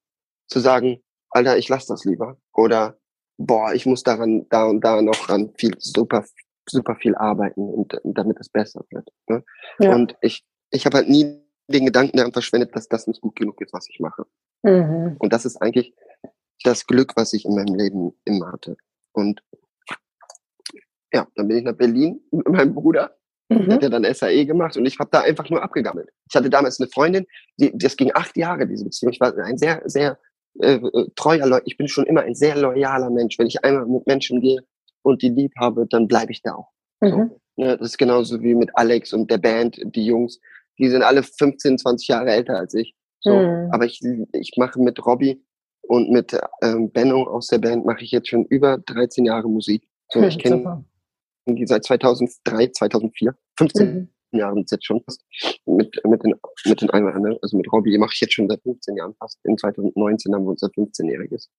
zu sagen, Alter, ich lass das lieber. Oder boah, ich muss daran, da und da noch an viel, super, super viel arbeiten und, damit es besser wird. Ne? Ja. Und ich, ich habe halt nie den Gedanken daran verschwendet, dass das nicht gut genug ist, was ich mache. Mhm. Und das ist eigentlich das Glück, was ich in meinem Leben immer hatte. Und ja, dann bin ich nach Berlin mit meinem Bruder. Mhm. Hat ja dann SAE gemacht und ich habe da einfach nur abgegammelt. Ich hatte damals eine Freundin, die, das ging acht Jahre, diese Beziehung. Ich war ein sehr, sehr äh, äh treuer Leute. Ich bin schon immer ein sehr loyaler Mensch. Wenn ich einmal mit Menschen gehe und die lieb habe, dann bleibe ich da auch. Mhm. So. Ja, das ist genauso wie mit Alex und der Band, die Jungs. Die sind alle 15, 20 Jahre älter als ich. So. Mhm. Aber ich, ich mache mit Robbie und mit ähm, Benno aus der Band mache ich jetzt schon über 13 Jahre Musik. So, ich <laughs> kenne die seit 2003, 2004, 15 mhm. Jahren jetzt schon fast. Mit, mit den, mit den Einmalern, also mit Robbie mache ich jetzt schon seit 15 Jahren fast. In 2019 haben wir unser 15-Jähriges.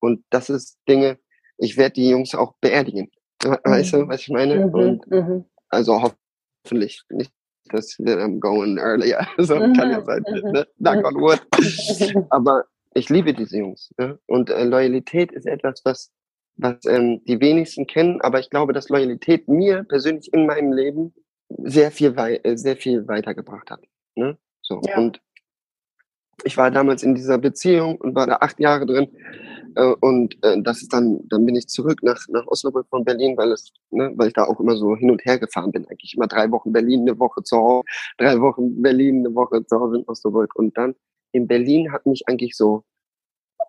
Und das ist Dinge, ich werde die Jungs auch beerdigen. Weißt mhm. du, was ich meine? Mhm. Und mhm. also hoffentlich nicht dass I'm going earlier. <laughs> So kann ja mhm. sein. Ne? Knock on wood. <laughs> Aber ich liebe diese Jungs. Ne? Und äh, Loyalität ist etwas, was, was ähm, die wenigsten kennen, aber ich glaube, dass Loyalität mir persönlich in meinem Leben sehr viel, wei äh, sehr viel weitergebracht hat. Ne? So. Ja. Und ich war damals in dieser Beziehung und war da acht Jahre drin. Äh, und äh, das ist dann, dann bin ich zurück nach, nach Osnabrück von Berlin, weil es, ne, weil ich da auch immer so hin und her gefahren bin. Eigentlich immer drei Wochen Berlin, eine Woche zu Hause, drei Wochen Berlin, eine Woche zu Hause in Osnabrück. Und dann in Berlin hat mich eigentlich so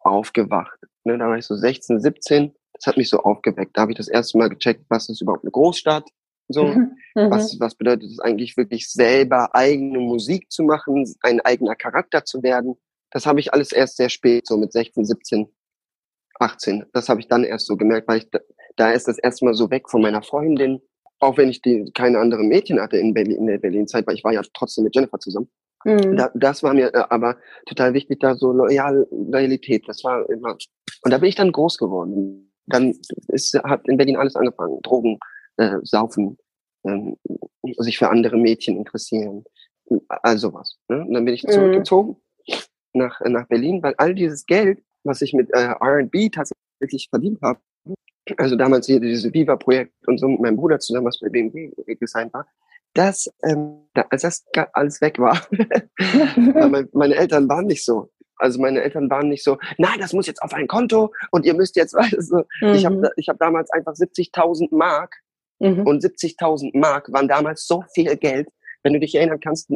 aufgewacht. Ne, da war ich so 16, 17. Das hat mich so aufgeweckt. Da habe ich das erste Mal gecheckt, was ist überhaupt eine Großstadt? So, <laughs> mhm. was, was bedeutet es eigentlich wirklich selber eigene Musik zu machen, ein eigener Charakter zu werden? Das habe ich alles erst sehr spät, so mit 16, 17, 18. Das habe ich dann erst so gemerkt, weil ich da, da ist das erste Mal so weg von meiner Freundin, auch wenn ich die keine anderen Mädchen hatte in Berlin in der Berlin-Zeit, weil ich war ja trotzdem mit Jennifer zusammen. Mhm. Da, das war mir äh, aber total wichtig, da so Loyal, Loyalität, das war immer. Und da bin ich dann groß geworden. Dann ist, hat in Berlin alles angefangen. Drogen, äh, saufen, ähm, sich für andere Mädchen interessieren, all sowas. Ne? Und dann bin ich mhm. zurückgezogen mhm. nach, nach Berlin, weil all dieses Geld, was ich mit äh, R&B tatsächlich verdient habe, also damals hier dieses Viva-Projekt und so mit meinem Bruder zusammen, was bei BMW designt war, das, ähm, da, als das alles weg war, <laughs> meine Eltern waren nicht so. Also meine Eltern waren nicht so, nein, das muss jetzt auf ein Konto und ihr müsst jetzt, <laughs> du, mhm. ich habe ich hab damals einfach 70.000 Mark mhm. und 70.000 Mark waren damals so viel Geld. Wenn du dich erinnern kannst,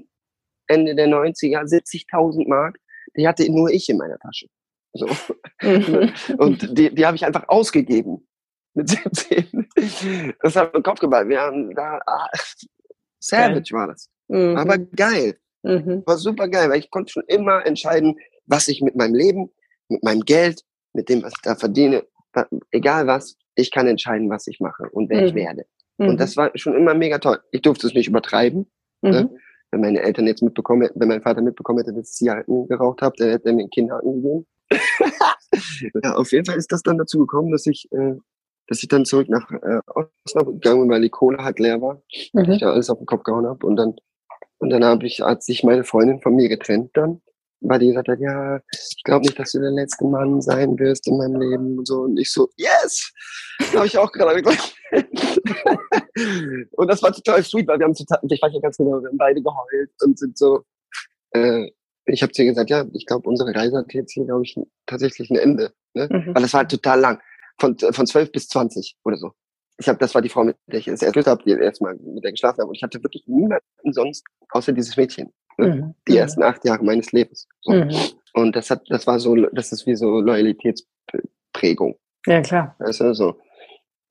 Ende der 90er, 70.000 Mark, die hatte nur ich in meiner Tasche. So. Mhm. <laughs> und <laughs> die, die habe ich einfach ausgegeben mit 17. Das hat mir Kopf geballt. Wir haben da, ah, Savage geil. war das. Mhm. Aber geil. Mhm. War super geil, weil ich konnte schon immer entscheiden, was ich mit meinem Leben, mit meinem Geld, mit dem, was ich da verdiene, egal was, ich kann entscheiden, was ich mache und wer mhm. ich werde. Und mhm. das war schon immer mega toll. Ich durfte es nicht übertreiben. Ne? Mhm. Wenn meine Eltern jetzt mitbekommen hätten, wenn mein Vater mitbekommen hätte, dass ich Zigaretten geraucht habe, dann hätte er mir einen Kindergarten gegeben. <laughs> ja, auf jeden Fall ist das dann dazu gekommen, dass ich äh, dass ich dann zurück nach äh, Osnabrück gegangen bin, weil die Kohle halt leer war. Mhm. Ich da alles auf den Kopf gehauen habe. Und dann, und dann habe ich, hat sich meine Freundin von mir getrennt dann, weil die gesagt hat, ja, ich glaube nicht, dass du der letzte Mann sein wirst in meinem Leben und so. Und ich so, yes! Da habe ich auch gerade gesagt. <laughs> und das war total sweet, weil wir haben total, ich weiß ja ganz genau, wir haben beide geheult und sind so, äh, ich habe zu ihr gesagt, ja, ich glaube, unsere Reise hat jetzt hier, glaube ich, tatsächlich ein Ende. Ne? Mhm. Weil das war halt total lang von, von 12 bis 20 oder so. Ich habe, das war die Frau, mit der ich es erst habe, die erstmal mit der geschlafen habe. Und ich hatte wirklich niemanden sonst außer dieses Mädchen. Ne? Die mhm. ersten acht Jahre meines Lebens. So. Mhm. Und das hat, das war so, das ist wie so Loyalitätsprägung. Ja, klar. Weißt du, so.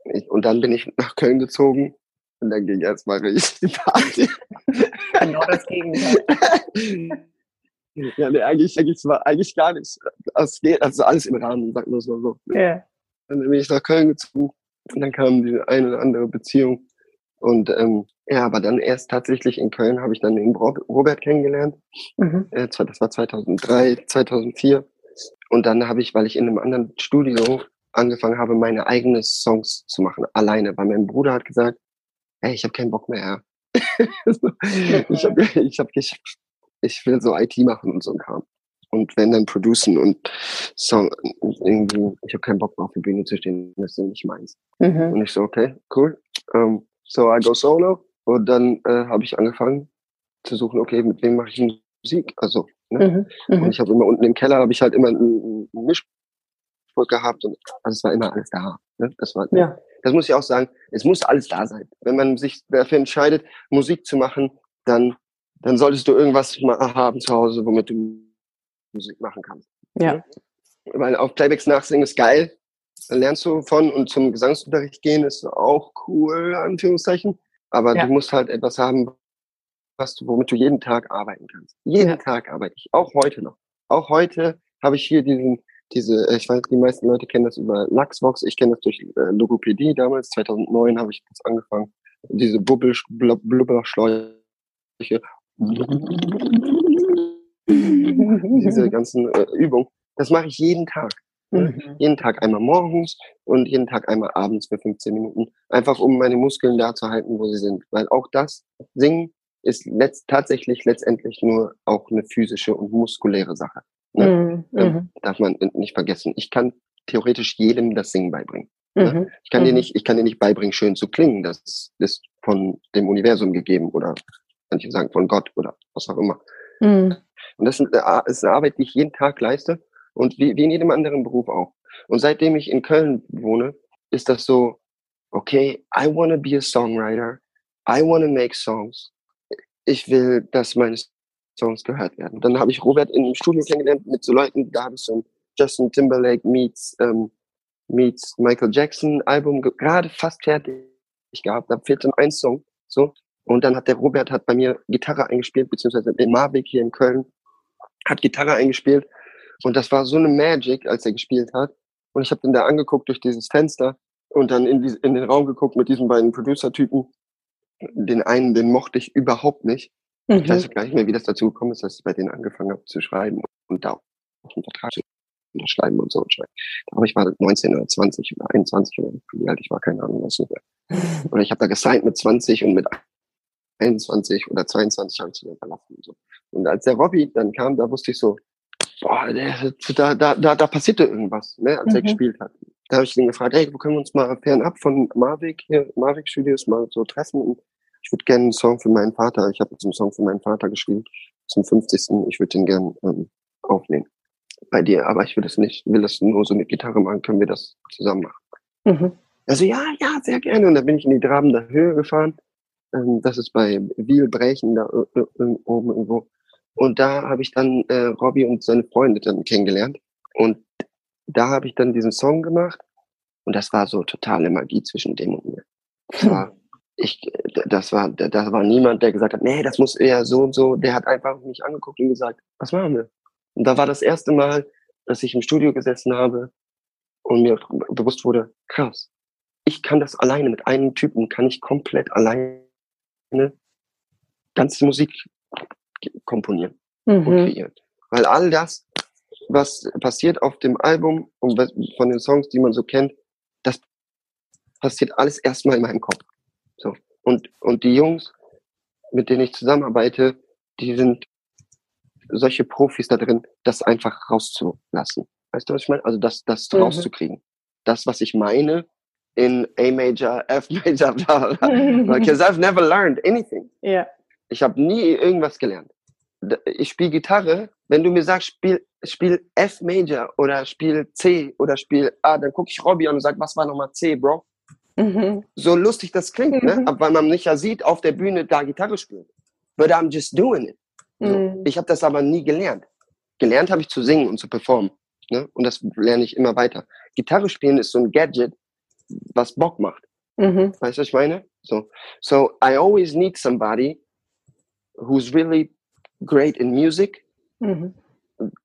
Ich, und dann bin ich nach Köln gezogen und dann ging erstmal richtig die Party. <laughs> genau das Gegenteil. <laughs> ja, nee, eigentlich, eigentlich war eigentlich gar nichts. Also alles im Rahmen, sagt man so. Ja. Dann bin ich nach Köln gezogen und dann kam die eine oder andere Beziehung. Und ähm, ja, aber dann erst tatsächlich in Köln habe ich dann den Robert kennengelernt. Mhm. Äh, das war 2003, 2004. Und dann habe ich, weil ich in einem anderen Studio angefangen habe, meine eigenen Songs zu machen, alleine, weil mein Bruder hat gesagt, hey, ich habe keinen Bock mehr. <laughs> ich, hab, ich, hab, ich, ich will so IT machen und so ein Kram. Und wenn dann producen und Song, irgendwie, ich habe keinen Bock mehr auf die Bühne zu stehen, das ist nicht meins. Mhm. Und ich so, okay, cool. Ähm, so I go solo. Und dann äh, habe ich angefangen zu suchen, okay, mit wem mache ich Musik? Also, ne? Mhm. Mhm. Und ich habe immer unten im Keller, habe ich halt immer einen, einen Mischpult gehabt und also es war immer alles da. Ne? Das war, ja. das muss ich auch sagen, es muss alles da sein. Wenn man sich dafür entscheidet, Musik zu machen, dann, dann solltest du irgendwas haben zu Hause, womit du Musik machen kannst. Ja. Ne? Weil auf Playbacks nachsingen ist geil. Lernst du von und zum Gesangsunterricht gehen ist auch cool, Anführungszeichen. Aber ja. du musst halt etwas haben, was du, womit du jeden Tag arbeiten kannst. Jeden ja. Tag arbeite ich. Auch heute noch. Auch heute habe ich hier diesen, diese, äh, ich weiß, die meisten Leute kennen das über Luxvox. Ich kenne das durch äh, Logopädie damals. 2009 habe ich das angefangen. Diese Bubbel, Blubberschläuche. <laughs> diese ganzen äh, Übungen. Das mache ich jeden Tag. Mhm. Jeden Tag einmal morgens und jeden Tag einmal abends für 15 Minuten. Einfach um meine Muskeln da zu halten, wo sie sind. Weil auch das Singen ist letzt, tatsächlich letztendlich nur auch eine physische und muskuläre Sache. Ne? Mhm. Ähm, mhm. darf man nicht vergessen. Ich kann theoretisch jedem das Singen beibringen. Ne? Mhm. Ich kann dir mhm. nicht, ich kann dir nicht beibringen, schön zu klingen. Das ist von dem Universum gegeben oder manche sagen von Gott oder was auch immer. Mhm. Und das ist eine Arbeit, die ich jeden Tag leiste und wie, wie in jedem anderen Beruf auch. Und seitdem ich in Köln wohne, ist das so, okay, I want to be a songwriter. I want to make songs. Ich will, dass meine Songs gehört werden. Dann habe ich Robert in im Studio kennengelernt mit so Leuten, da habe ich so ein Justin Timberlake meets, ähm, meets Michael Jackson Album gerade fast fertig gehabt. Da fehlt dann ein Song. So. Und dann hat der Robert hat bei mir Gitarre eingespielt, beziehungsweise der Marvik hier in Köln hat Gitarre eingespielt und das war so eine Magic, als er gespielt hat. Und ich habe den da angeguckt durch dieses Fenster und dann in, die, in den Raum geguckt mit diesen beiden Producer-Typen. Den einen, den mochte ich überhaupt nicht. Mhm. Ich weiß gar nicht mehr, wie das dazu gekommen ist, dass ich bei denen angefangen habe zu schreiben und da auch einen Vertrag zu unterschreiben und so. Aber ich war 19 oder 20 oder 21 oder wie alt ich war, keine Ahnung, was nicht mehr. <laughs> Oder ich habe da gesigned mit 20 und mit 21 oder 22 habe ich zu verlassen und so. Und als der Robbie dann kam, da wusste ich so, boah, da, da, da, da passierte irgendwas, ne, als mhm. er gespielt hat. Da habe ich ihn gefragt, hey, wo können wir uns mal fernab von Marvik hier, Marvik Studios mal so treffen? Und ich würde gerne einen Song für meinen Vater, ich habe jetzt einen Song für meinen Vater geschrieben, zum 50. Ich würde den gerne ähm, aufnehmen bei dir, aber ich will das nicht, will das nur so mit Gitarre machen, können wir das zusammen machen. Mhm. Also ja, ja, sehr gerne. Und dann bin ich in die Trabender Höhe gefahren. Ähm, das ist bei Wielbrechen da äh, äh, oben irgendwo. Und da habe ich dann äh, Robbie und seine Freunde dann kennengelernt. Und da habe ich dann diesen Song gemacht. Und das war so totale Magie zwischen dem und mir. Das war, ich, das war, da war niemand, der gesagt hat, nee, das muss eher so und so. Der hat einfach mich angeguckt und gesagt, was machen wir? Und da war das erste Mal, dass ich im Studio gesessen habe und mir bewusst wurde, krass, ich kann das alleine mit einem Typen, kann ich komplett alleine ganze Musik komponieren mhm. und kreieren. Weil all das, was passiert auf dem Album und von den Songs, die man so kennt, das passiert alles erstmal in meinem Kopf. So. Und, und die Jungs, mit denen ich zusammenarbeite, die sind solche Profis da drin, das einfach rauszulassen. Weißt du, was ich meine? Also das, das mhm. rauszukriegen. Das, was ich meine, in A Major, F Major, bla bla. Because <laughs> I've never learned anything. Yeah. Ich habe nie irgendwas gelernt. Ich spiele Gitarre, wenn du mir sagst, spiel, spiel F Major oder spiel C oder spiel A, dann gucke ich Robbie an und sage, was war nochmal C, Bro? Mhm. So lustig das klingt, ne? Mhm. weil man nicht ja sieht, auf der Bühne da Gitarre spielen. But I'm just doing it. So. Mhm. Ich habe das aber nie gelernt. Gelernt habe ich zu singen und zu performen. Ne? Und das lerne ich immer weiter. Gitarre spielen ist so ein Gadget, was Bock macht. Mhm. Weißt du, was ich meine? So, so I always need somebody who's really great in music, mhm.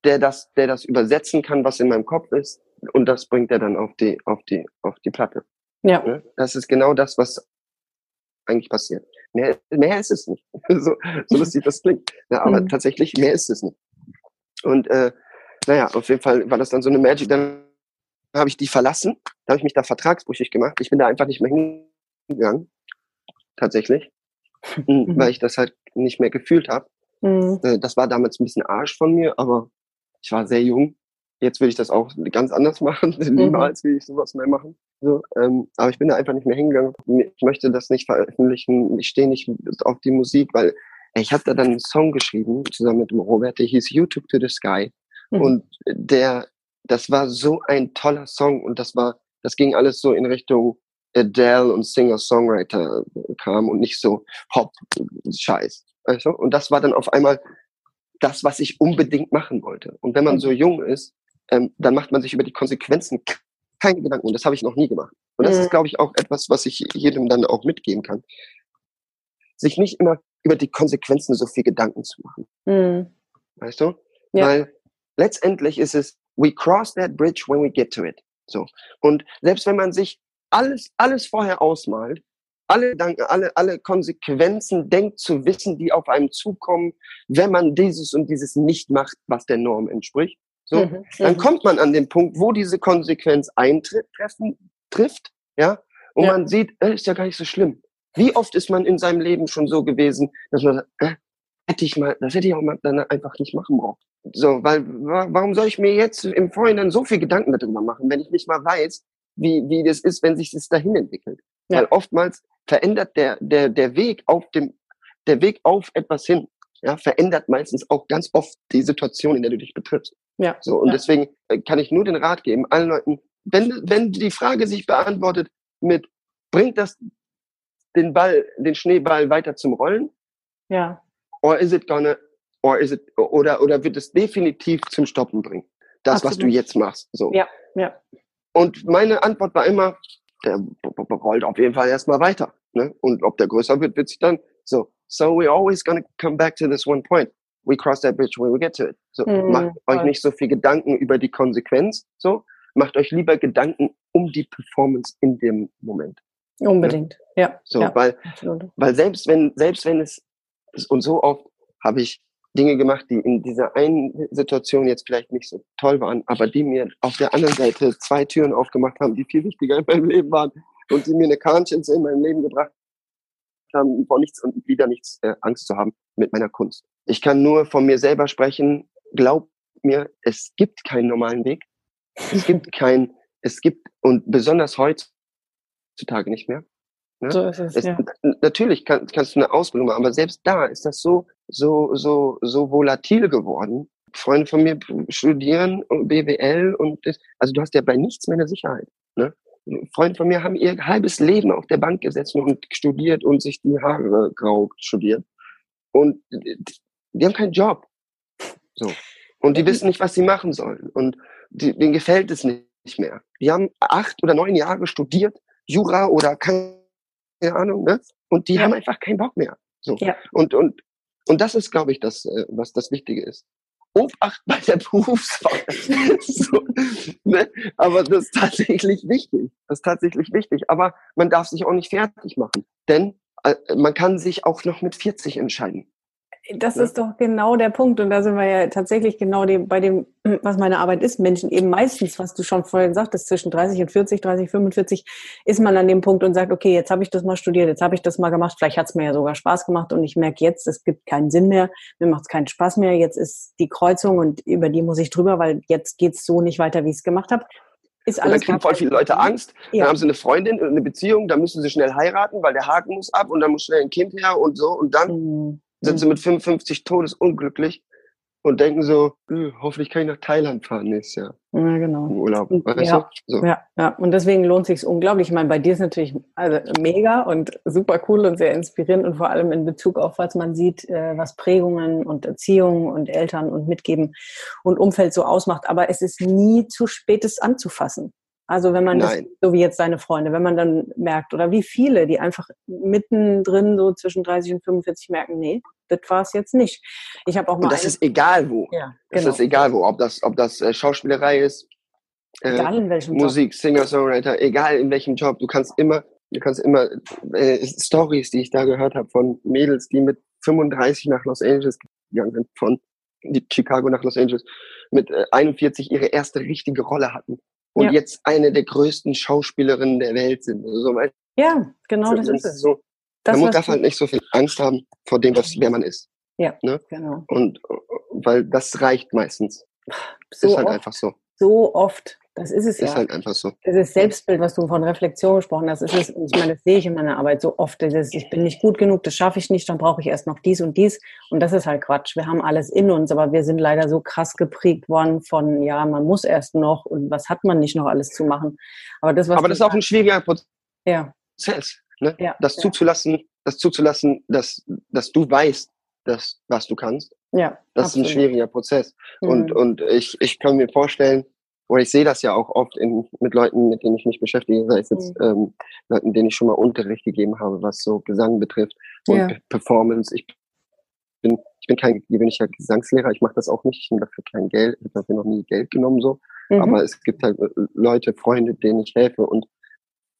der das, der das übersetzen kann, was in meinem Kopf ist, und das bringt er dann auf die, auf die, auf die Platte. Ja. Ne? Das ist genau das, was eigentlich passiert. Mehr, mehr ist es nicht. <laughs> so, so lustig das klingt. Ja, aber mhm. tatsächlich, mehr ist es nicht. Und äh, naja, auf jeden Fall war das dann so eine Magic. Dann habe ich die verlassen, da habe ich mich da vertragsbrüchig gemacht. Ich bin da einfach nicht mehr hingegangen, tatsächlich, mhm. weil ich das halt nicht mehr gefühlt habe. Mhm. Äh, das war damals ein bisschen Arsch von mir, aber ich war sehr jung. Jetzt will ich das auch ganz anders <laughs> machen. Mhm. Niemals will ich sowas mehr machen. So, ähm, aber ich bin da einfach nicht mehr hingegangen. Ich möchte das nicht veröffentlichen. Ich stehe nicht auf die Musik, weil ich habe da dann einen Song geschrieben, zusammen mit dem Robert, der hieß YouTube to the Sky. Mhm. Und der, das war so ein toller Song und das war, das ging alles so in Richtung Adele und Singer-Songwriter kam und nicht so Hop-Scheiß. Weißt du? Und das war dann auf einmal das, was ich unbedingt machen wollte. Und wenn man so jung ist, ähm, dann macht man sich über die Konsequenzen keine Gedanken. Und das habe ich noch nie gemacht. Und das mhm. ist, glaube ich, auch etwas, was ich jedem dann auch mitgeben kann. Sich nicht immer über die Konsequenzen so viel Gedanken zu machen. Mhm. Weißt du? Ja. Weil letztendlich ist es, we cross that bridge when we get to it. So. Und selbst wenn man sich alles, alles vorher ausmalt, alle Gedanken, alle, alle Konsequenzen denkt zu wissen, die auf einem zukommen, wenn man dieses und dieses nicht macht, was der Norm entspricht. So, mhm. dann mhm. kommt man an den Punkt, wo diese Konsequenz eintritt, treffen, trifft, ja, und ja. man sieht, äh, ist ja gar nicht so schlimm. Wie oft ist man in seinem Leben schon so gewesen, dass man sagt, äh, hätte ich mal, das hätte ich auch mal dann einfach nicht machen brauchen. So, weil warum soll ich mir jetzt im Vorhinein so viel Gedanken darüber machen, wenn ich nicht mal weiß, wie, wie das ist, wenn sich das dahin entwickelt. Ja. Weil oftmals verändert der, der, der Weg auf dem, der Weg auf etwas hin, ja, verändert meistens auch ganz oft die Situation, in der du dich betriffst. Ja. So, und ja. deswegen äh, kann ich nur den Rat geben, allen Leuten, wenn, wenn die Frage sich beantwortet mit, bringt das den Ball, den Schneeball weiter zum Rollen? Ja. Or is it gonna, or is it, oder, oder wird es definitiv zum Stoppen bringen? Das, Absolut. was du jetzt machst. So. Ja, ja. Und meine Antwort war immer, der rollt auf jeden Fall erstmal weiter. Ne? Und ob der größer wird, wird sich dann so. So we're always gonna come back to this one point. We cross that bridge when we get to it. So, mhm. macht euch nicht so viel Gedanken über die Konsequenz. So, macht euch lieber Gedanken um die Performance in dem Moment. Unbedingt, ja. ja. So, ja, weil, weil selbst wenn, selbst wenn es, und so oft habe ich Dinge gemacht, die in dieser einen Situation jetzt vielleicht nicht so toll waren, aber die mir auf der anderen Seite zwei Türen aufgemacht haben, die viel wichtiger in meinem Leben waren und die mir eine Conscience in meinem Leben gebracht haben, vor nichts und wieder nichts äh, Angst zu haben mit meiner Kunst. Ich kann nur von mir selber sprechen. Glaub mir, es gibt keinen normalen Weg. Es gibt kein, es gibt, und besonders heutzutage nicht mehr. Ne? So ist es, es ja. Natürlich kann, kannst du eine Ausbildung machen, aber selbst da ist das so, so, so, so volatil geworden. Freunde von mir studieren BWL und das, also du hast ja bei nichts mehr eine Sicherheit. Ne? Freunde von mir haben ihr halbes Leben auf der Bank gesessen und studiert und sich die Haare grau studiert. Und die haben keinen Job. So. Und die wissen nicht, was sie machen sollen. Und die, denen gefällt es nicht mehr. Die haben acht oder neun Jahre studiert, Jura oder keine Ahnung, ne? Und die haben einfach keinen Bock mehr. So. Ja. Und, und, und das ist, glaube ich, das, äh, was das Wichtige ist. Obacht bei der <laughs> Berufswahl. so, ne? Aber das ist tatsächlich wichtig. Das ist tatsächlich wichtig. Aber man darf sich auch nicht fertig machen. Denn äh, man kann sich auch noch mit 40 entscheiden. Das ja. ist doch genau der Punkt. Und da sind wir ja tatsächlich genau dem, bei dem, <clears throat> was meine Arbeit ist. Menschen eben meistens, was du schon vorhin sagtest, zwischen 30 und 40, 30, 45, ist man an dem Punkt und sagt, okay, jetzt habe ich das mal studiert, jetzt habe ich das mal gemacht, vielleicht hat es mir ja sogar Spaß gemacht und ich merke jetzt, es gibt keinen Sinn mehr, mir macht es keinen Spaß mehr, jetzt ist die Kreuzung und über die muss ich drüber, weil jetzt geht es so nicht weiter, wie ich es gemacht habe. Ist alles und dann kriegen voll viele Leute Angst. Ja. Dann haben sie eine Freundin, eine Beziehung, dann müssen sie schnell heiraten, weil der Haken muss ab und dann muss schnell ein Kind her und so. Und dann mhm sind sie mhm. mit 55 todesunglücklich und denken so, hoffentlich kann ich nach Thailand fahren nächstes Jahr. Ja, genau. Im Urlaub. Weißt ja, so. ja, ja, und deswegen lohnt sich unglaublich. Ich meine, bei dir ist natürlich also mega und super cool und sehr inspirierend und vor allem in Bezug auf, was man sieht, äh, was Prägungen und Erziehung und Eltern und Mitgeben und Umfeld so ausmacht. Aber es ist nie zu spät, es anzufassen. Also wenn man das, so wie jetzt seine Freunde, wenn man dann merkt, oder wie viele, die einfach mittendrin so zwischen 30 und 45 merken, nee, das war es jetzt nicht. Ich habe auch mal. Und das ist egal wo. Ja, genau. Das ist egal wo. Ob das, ob das äh, Schauspielerei ist, äh, egal in welchem Musik, Job. Singer, Songwriter, egal in welchem Job. Du kannst immer, du kannst immer äh, Stories, die ich da gehört habe von Mädels, die mit 35 nach Los Angeles gegangen sind, von Chicago nach Los Angeles, mit äh, 41 ihre erste richtige Rolle hatten und ja. jetzt eine der größten Schauspielerinnen der Welt sind. Also, ja, genau, das, ist es. So, das, man darf halt nicht so viel Angst haben vor dem, was, wer man ist. Ja, ne? genau. Und weil das reicht meistens. So ist halt oft, einfach so. So oft. Das ist es ist ja. Halt einfach so. Das ist Selbstbild, was du von Reflexion gesprochen hast. Das ist es, ich meine, das sehe ich in meiner Arbeit so oft. Dieses, ich bin nicht gut genug, das schaffe ich nicht, dann brauche ich erst noch dies und dies. Und das ist halt Quatsch. Wir haben alles in uns, aber wir sind leider so krass geprägt worden von, ja, man muss erst noch und was hat man nicht noch alles zu machen. Aber das, was aber das ist auch ein schwieriger Prozess. Ja. Ne? Ja, das ja. zuzulassen, das zuzulassen, dass, dass du weißt, dass, was du kannst. Ja. Das absolut. ist ein schwieriger Prozess. Mhm. Und, und ich, ich kann mir vorstellen, oder ich sehe das ja auch oft in, mit Leuten, mit denen ich mich beschäftige, sei es jetzt mhm. ähm, Leuten, denen ich schon mal Unterricht gegeben habe, was so Gesang betrifft und ja. Performance. Ich bin, ich bin kein gewöhnlicher Gesangslehrer, ich mache das auch nicht, ich nehme dafür kein Geld, ich habe dafür noch nie Geld genommen so. Mhm. Aber es gibt halt äh, Leute, Freunde, denen ich helfe und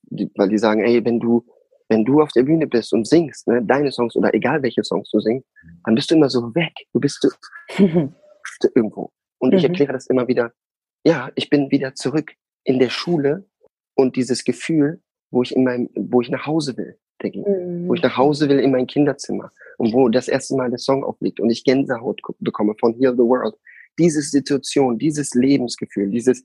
die, weil die sagen, ey, wenn du wenn du auf der Bühne bist und singst, ne, deine Songs oder egal welche Songs du singst, dann bist du immer so weg. Du bist <laughs> irgendwo. Und mhm. ich erkläre das immer wieder, ja, ich bin wieder zurück in der Schule und dieses Gefühl, wo ich in meinem, wo ich nach Hause will, mhm. wo ich nach Hause will in mein Kinderzimmer und wo das erste Mal der Song aufliegt und ich Gänsehaut bekomme von Heal the World. Diese Situation, dieses Lebensgefühl, dieses,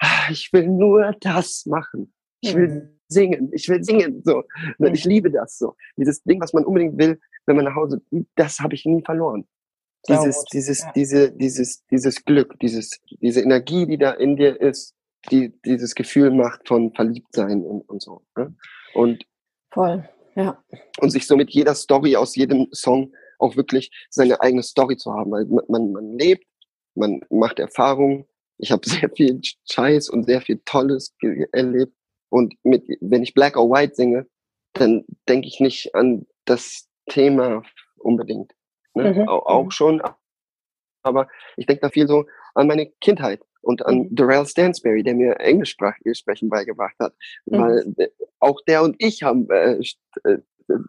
ah, ich will nur das machen. Ich will mhm singen, ich will singen, so. Mhm. Ich liebe das so. Dieses Ding, was man unbedingt will, wenn man nach Hause, das habe ich nie verloren. Dieses, dieses, ja. diese, dieses, dieses Glück, dieses, diese Energie, die da in dir ist, die dieses Gefühl macht von Verliebtsein und, und so. Ne? Und voll, ja. Und sich so mit jeder Story aus jedem Song auch wirklich seine eigene Story zu haben, weil man, man lebt, man macht Erfahrungen. Ich habe <laughs> sehr viel Scheiß und sehr viel Tolles erlebt und mit, wenn ich Black or White singe, dann denke ich nicht an das Thema unbedingt. Ne? Mhm. Auch, mhm. schon, aber ich denke da viel so an meine Kindheit und an mhm. Darrell Stansberry, der mir Englischsprachiges Sprechen beigebracht hat. Mhm. Weil auch der und ich haben äh, äh,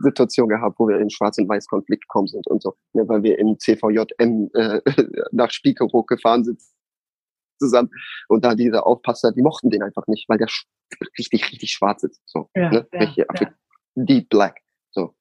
Situation gehabt, wo wir in Schwarz- und Weiß-Konflikt gekommen sind und so, ne, weil wir im CVJM äh, <laughs> nach Spiekeroog gefahren sind zusammen. Und da diese Aufpasser, die mochten den einfach nicht, weil der richtig, richtig schwarz ist. So, ja, ne? Ja, ja. Deep Black. So.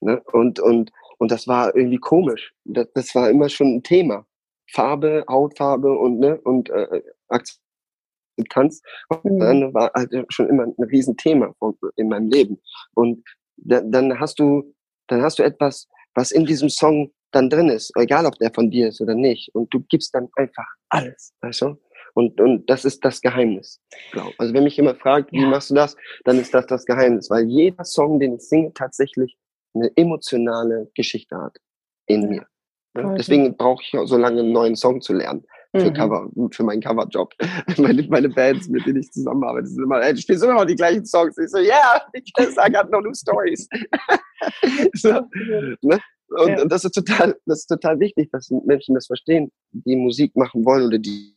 Ne? Und, und, und das war irgendwie komisch. Das, das war immer schon ein Thema. Farbe, Hautfarbe und, ne, und äh, Akzeptanz. Mhm. Dann war halt schon immer ein Riesenthema in meinem Leben. Und da, dann hast du, dann hast du etwas, was in diesem Song dann drin ist, egal ob der von dir ist oder nicht. Und du gibst dann einfach alles, weißt du? Und, und das ist das Geheimnis. Glaub. Also wenn mich jemand fragt, wie ja. machst du das, dann ist das das Geheimnis, weil jeder Song, den ich singe, tatsächlich eine emotionale Geschichte hat in mir. Ja? Deswegen brauche ich so lange einen neuen Song zu lernen für mhm. Cover, für meinen Coverjob. <laughs> meine, meine Bands, mit denen ich zusammenarbeite, sind immer, ey, du spielst immer noch die gleichen Songs. Ich so, yeah, because I got no new stories. <laughs> so, ne? Und, ja. und, das ist total, das ist total wichtig, dass Menschen das verstehen, die Musik machen wollen oder die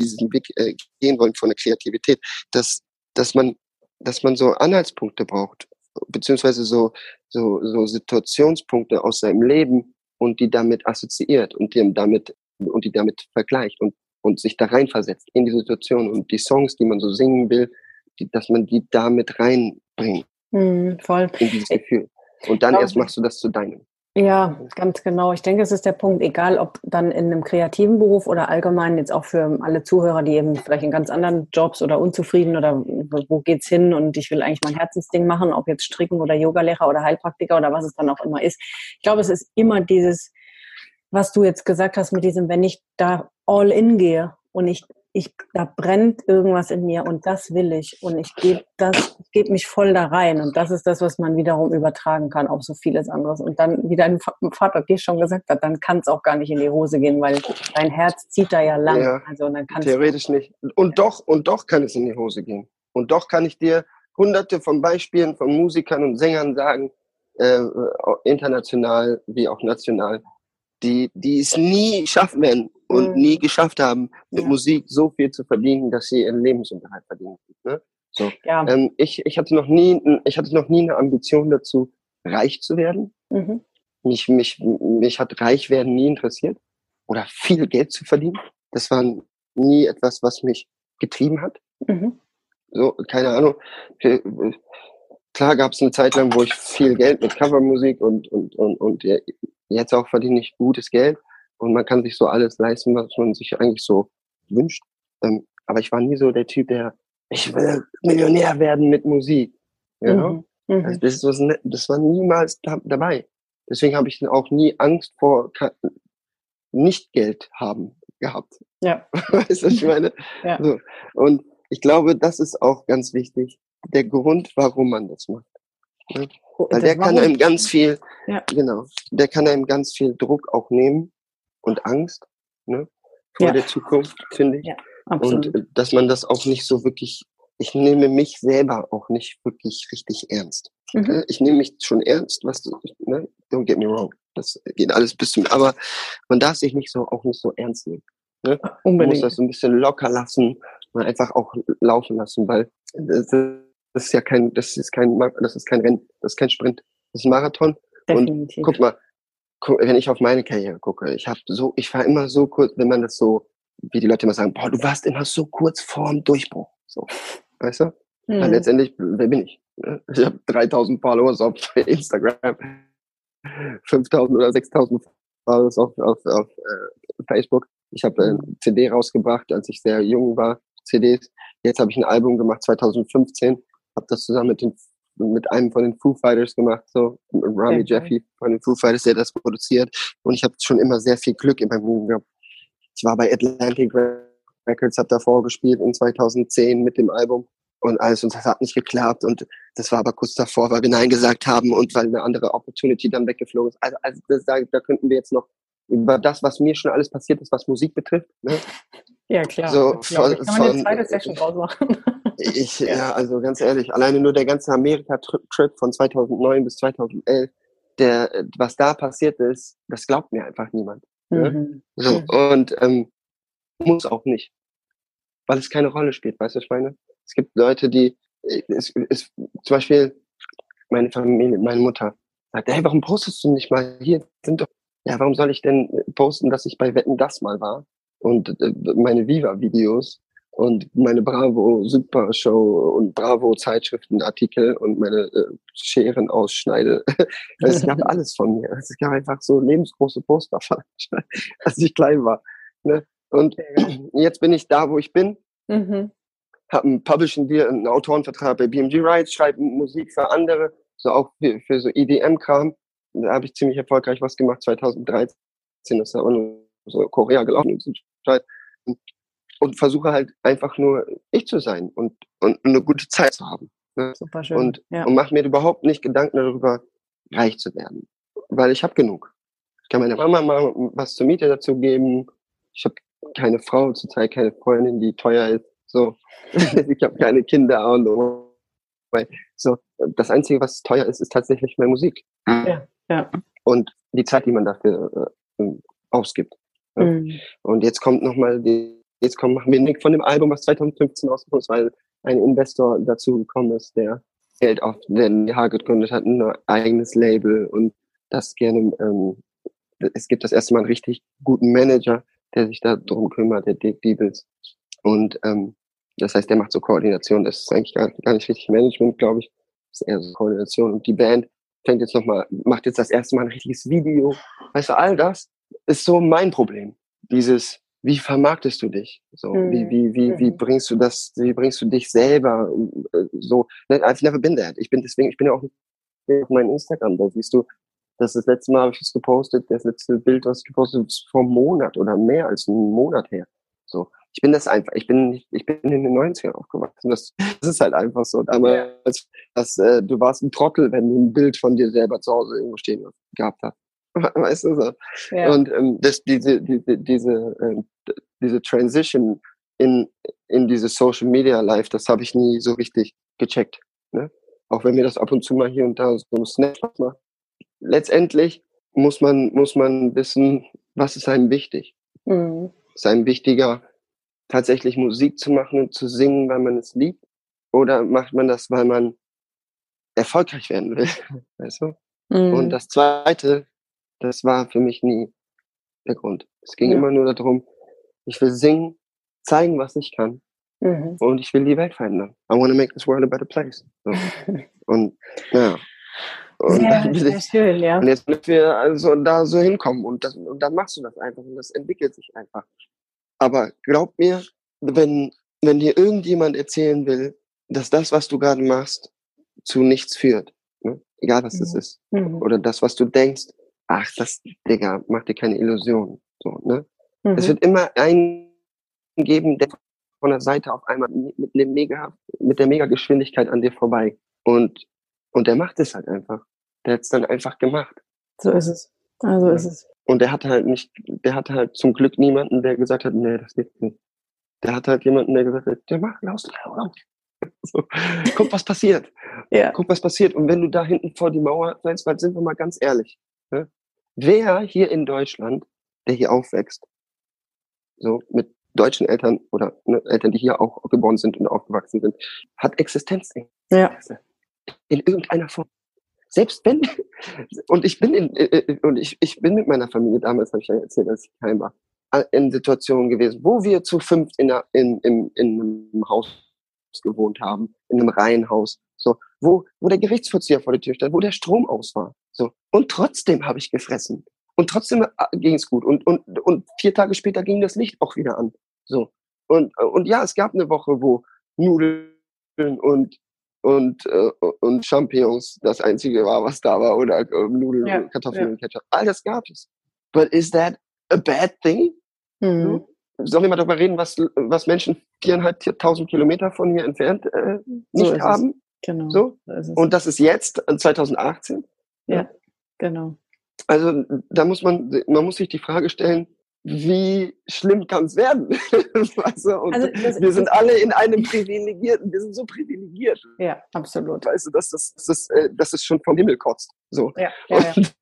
diesen Weg äh, gehen wollen von der Kreativität, dass, dass man, dass man so Anhaltspunkte braucht, beziehungsweise so, so, so Situationspunkte aus seinem Leben und die damit assoziiert und die damit, und die damit vergleicht und, und sich da reinversetzt in die Situation und die Songs, die man so singen will, die, dass man die damit reinbringt. Mm, voll. In dieses Gefühl. Und dann erst machst du das zu deinem. Ja, ganz genau. Ich denke, es ist der Punkt, egal ob dann in einem kreativen Beruf oder allgemein jetzt auch für alle Zuhörer, die eben vielleicht in ganz anderen Jobs oder unzufrieden oder wo geht's hin und ich will eigentlich mein Herzensding machen, ob jetzt Stricken oder Yogalehrer oder Heilpraktiker oder was es dann auch immer ist. Ich glaube, es ist immer dieses, was du jetzt gesagt hast mit diesem, wenn ich da all in gehe und ich ich, da brennt irgendwas in mir und das will ich und ich gebe das, ich gebe mich voll da rein und das ist das, was man wiederum übertragen kann auf so vieles anderes und dann, wie dein Vater dir schon gesagt hat, dann kann es auch gar nicht in die Hose gehen, weil dein Herz zieht da ja lang. Ja, also dann theoretisch nicht. Und doch, und doch kann es in die Hose gehen. Und doch kann ich dir hunderte von Beispielen von Musikern und Sängern sagen, äh, international wie auch national, die, die es nie schaffen werden und mhm. nie geschafft haben, mit ja. Musik so viel zu verdienen, dass sie ihren Lebensunterhalt verdienen. Ne? So. Ja. Ähm, ich, ich hatte noch nie, ich hatte noch nie eine Ambition dazu, reich zu werden. Mhm. Mich, mich, mich hat reich werden nie interessiert oder viel Geld zu verdienen. Das war nie etwas, was mich getrieben hat. Mhm. So, keine Ahnung. Klar gab es eine Zeit lang, wo ich viel Geld mit Covermusik und, und, und, und jetzt auch verdiene ich gutes Geld und man kann sich so alles leisten, was man sich eigentlich so wünscht. Ähm, aber ich war nie so der Typ, der, ich will Millionär werden mit Musik. Ja? Mhm. Mhm. Also das, was, ne, das war niemals da, dabei. Deswegen habe ich auch nie Angst vor nicht Geld haben gehabt. Ja. <laughs> Weißt du, was ich <laughs> meine? Ja. So. Und ich glaube, das ist auch ganz wichtig. Der Grund, warum man das macht. Ne? Weil das der kann einem ganz viel, ja. genau, der kann einem ganz viel Druck auch nehmen und Angst ne, vor ja. der Zukunft, finde ich. Ja. Und äh, dass man das auch nicht so wirklich, ich nehme mich selber auch nicht wirklich richtig ernst. Mhm. Ne? Ich nehme mich schon ernst, was, ne, don't get me wrong, das geht alles bis zum, aber man darf sich nicht so, auch nicht so ernst nehmen. Ne? Unbedingt. Man muss das so ein bisschen locker lassen, mal einfach auch laufen lassen, weil das, das ist ja kein, das ist kein, das ist kein Rennen, das ist kein Sprint, das ist ein Marathon. Definitiv. Und guck mal, wenn ich auf meine Karriere gucke, ich habe so, ich war immer so kurz, wenn man das so, wie die Leute immer sagen, boah, du warst immer so kurz vorm Durchbruch, so, weißt du? Mhm. Weil letztendlich, wer bin ich? Ich habe 3000 Followers auf <laughs> Instagram, 5000 oder 6000 Followers auf, auf, auf äh, Facebook. Ich habe ein CD rausgebracht, als ich sehr jung war, CDs. Jetzt habe ich ein Album gemacht, 2015, habe das zusammen mit den mit einem von den Foo Fighters gemacht, so Rami okay. Jeffy von den Foo Fighters, der das produziert. Und ich habe schon immer sehr viel Glück in meinem Leben gehabt. Ich war bei Atlantic Records, habe davor gespielt in 2010 mit dem Album und alles und das hat nicht geklappt und das war aber kurz davor, weil wir Nein gesagt haben und weil eine andere Opportunity dann weggeflogen ist. Also, also das, da, da könnten wir jetzt noch über das, was mir schon alles passiert ist, was Musik betrifft. Ne? Ja, klar. So, von, ich kann man eine zweite Session draus machen. Ich, ja. ja, also ganz ehrlich, alleine nur der ganze Amerika-Trip von 2009 bis 2011, der, was da passiert ist, das glaubt mir einfach niemand. Ne? Mhm. So, und ähm, muss auch nicht. Weil es keine Rolle spielt, weißt du, ich meine? Es gibt Leute, die, es, es, zum Beispiel meine Familie, meine Mutter, sagt, hey, warum postest du nicht mal hier? Sind doch, ja, warum soll ich denn posten, dass ich bei Wetten das mal war? Und äh, meine Viva-Videos und meine Bravo Super Show und Bravo Zeitschriftenartikel und meine äh, Scheren ausschneide. es <laughs> gab alles von mir. Es gab einfach so lebensgroße Poster, <laughs> als ich klein war. Ne? Und <clears throat> jetzt bin ich da, wo ich bin. Mhm. Habe einen Publishing Deal, einen Autorenvertrag bei BMG Rights, schreibe Musik für andere, so auch für, für so EDM-Kram. Da habe ich ziemlich erfolgreich was gemacht 2013. Das ist aber nur so Korea gelaufen. Und und versuche halt einfach nur ich zu sein und, und eine gute Zeit zu haben. Ne? Super schön. Und, ja. und mache mir überhaupt nicht Gedanken darüber, reich zu werden. Weil ich habe genug. Ich kann meiner Mama mal was zur Miete dazu geben. Ich habe keine Frau zurzeit, keine Freundin, die teuer ist. So, <laughs> ich habe keine Kinder und so. Das Einzige, was teuer ist, ist tatsächlich meine Musik. Ja, ja. Und die Zeit, die man dafür äh, ausgibt. Mhm. Und jetzt kommt nochmal die jetzt kommen, machen wir Nick von dem Album, was 2015 rausgekommen ist, weil ein Investor dazu gekommen ist, der Geld auf den Haar gegründet hat, ein eigenes Label und das gerne, ähm, es gibt das erste Mal einen richtig guten Manager, der sich da drum kümmert, der Dick Diebels. Und ähm, das heißt, der macht so Koordination, das ist eigentlich gar, gar nicht richtig Management, glaube ich. Das ist eher so Koordination. Und die Band fängt jetzt nochmal, macht jetzt das erste Mal ein richtiges Video. Weißt du, all das ist so mein Problem. Dieses, wie vermarktest du dich? So, mhm. wie, wie, wie, wie mhm. bringst du das, wie bringst du dich selber äh, so, I've never been there. Ich bin deswegen, ich bin ja auch auf meinem Instagram, da siehst du, das ist das letzte Mal habe ich es gepostet, das letzte Bild, was ich gepostet habe, ist vor einem Monat oder mehr als einen Monat her. So, ich bin das einfach, ich bin ich bin in den 90ern aufgewachsen. Das, das ist halt einfach so. Damals, dass, äh, du warst ein Trottel, wenn du ein Bild von dir selber zu Hause irgendwo stehen gehabt hast. <laughs> weißt du so. Ja. Und ähm, das, diese, diese, diese, äh, diese Transition in, in diese Social Media Life, das habe ich nie so richtig gecheckt. Ne? Auch wenn mir das ab und zu mal hier und da so ein Snapchat macht. Letztendlich muss man, muss man wissen, was ist einem wichtig. Mhm. Ist einem wichtiger, tatsächlich Musik zu machen und zu singen, weil man es liebt? Oder macht man das, weil man erfolgreich werden will? <laughs> Weißt du? Mhm. Und das zweite, das war für mich nie der Grund. Es ging ja. immer nur darum, ich will singen, zeigen, was ich kann Mhm. Und ich will die Welt verändern. I want to make this world a better place. So. <laughs> und ja. Und sehr, sehr schön, ja. Und jetzt müssen wir also da so hinkommen und, das, und dann machst du das einfach und das entwickelt sich einfach. Aber glaub mir, wenn, wenn dir irgendjemand erzählen will, dass das, was du gerade machst, zu nichts führt, ne? egal was mhm. das ist, mhm. oder das, was du denkst, ach, das, Digga, mach dir keine Illusionen. So, ne? Mhm. Es wird immer einen geben, der von der Seite auf einmal mit, einem mega, mit der Mega-Geschwindigkeit an dir vorbei. Und, und der macht es halt einfach. Der hat es dann einfach gemacht. So ist es. Also ja. ist es. Und der hatte halt nicht, der hatte halt zum Glück niemanden, der gesagt hat, nee, das geht nicht. Der hatte halt jemanden, der gesagt hat, der macht, laus, laus. So, guck, was passiert. Ja. Guck, was passiert. Und wenn du da hinten vor die Mauer seinst, weil sind wir mal ganz ehrlich. Wer hier in Deutschland, der hier aufwächst, so mit deutschen Eltern oder ne, Eltern, die hier auch geboren sind und aufgewachsen sind, hat Existenzängste. Ja. In irgendeiner Form. Selbst wenn, <laughs> und ich bin in, äh, äh, und ich, ich bin mit meiner Familie, damals habe ich ja erzählt, als ich heim war, in Situationen gewesen, wo wir zu fünf in, in, in, in einem Haus gewohnt haben, in einem Reihenhaus, so, wo, wo der Gerichtsvollzieher vor der Tür stand, wo der Strom aus war, so. Und trotzdem habe ich gefressen. Und trotzdem äh, ging es gut. Und, und, und vier Tage später ging das Licht auch wieder an. So. Und, und ja, es gab eine Woche, wo Nudeln und und, äh, und Champignons das einzige war, was da war, oder äh, Nudeln, ja, Kartoffeln ja. und Ketchup. All das gab es. But is that a bad thing? Mhm. Sollen wir mal darüber reden, was, was Menschen viereinhalbtausend Kilometer von hier entfernt äh, nicht so haben? Genau. So? so und das ist jetzt, 2018. Ja, ja, genau. Also da muss man, man muss sich die Frage stellen, wie schlimm kann es werden? <laughs> Und also das, wir sind alle in einem privilegierten, wir sind so privilegiert. Ja, absolut. Weißt du, dass das, das, äh, das ist schon vom Himmel kotzt. So. Ja, ja, ja. <laughs>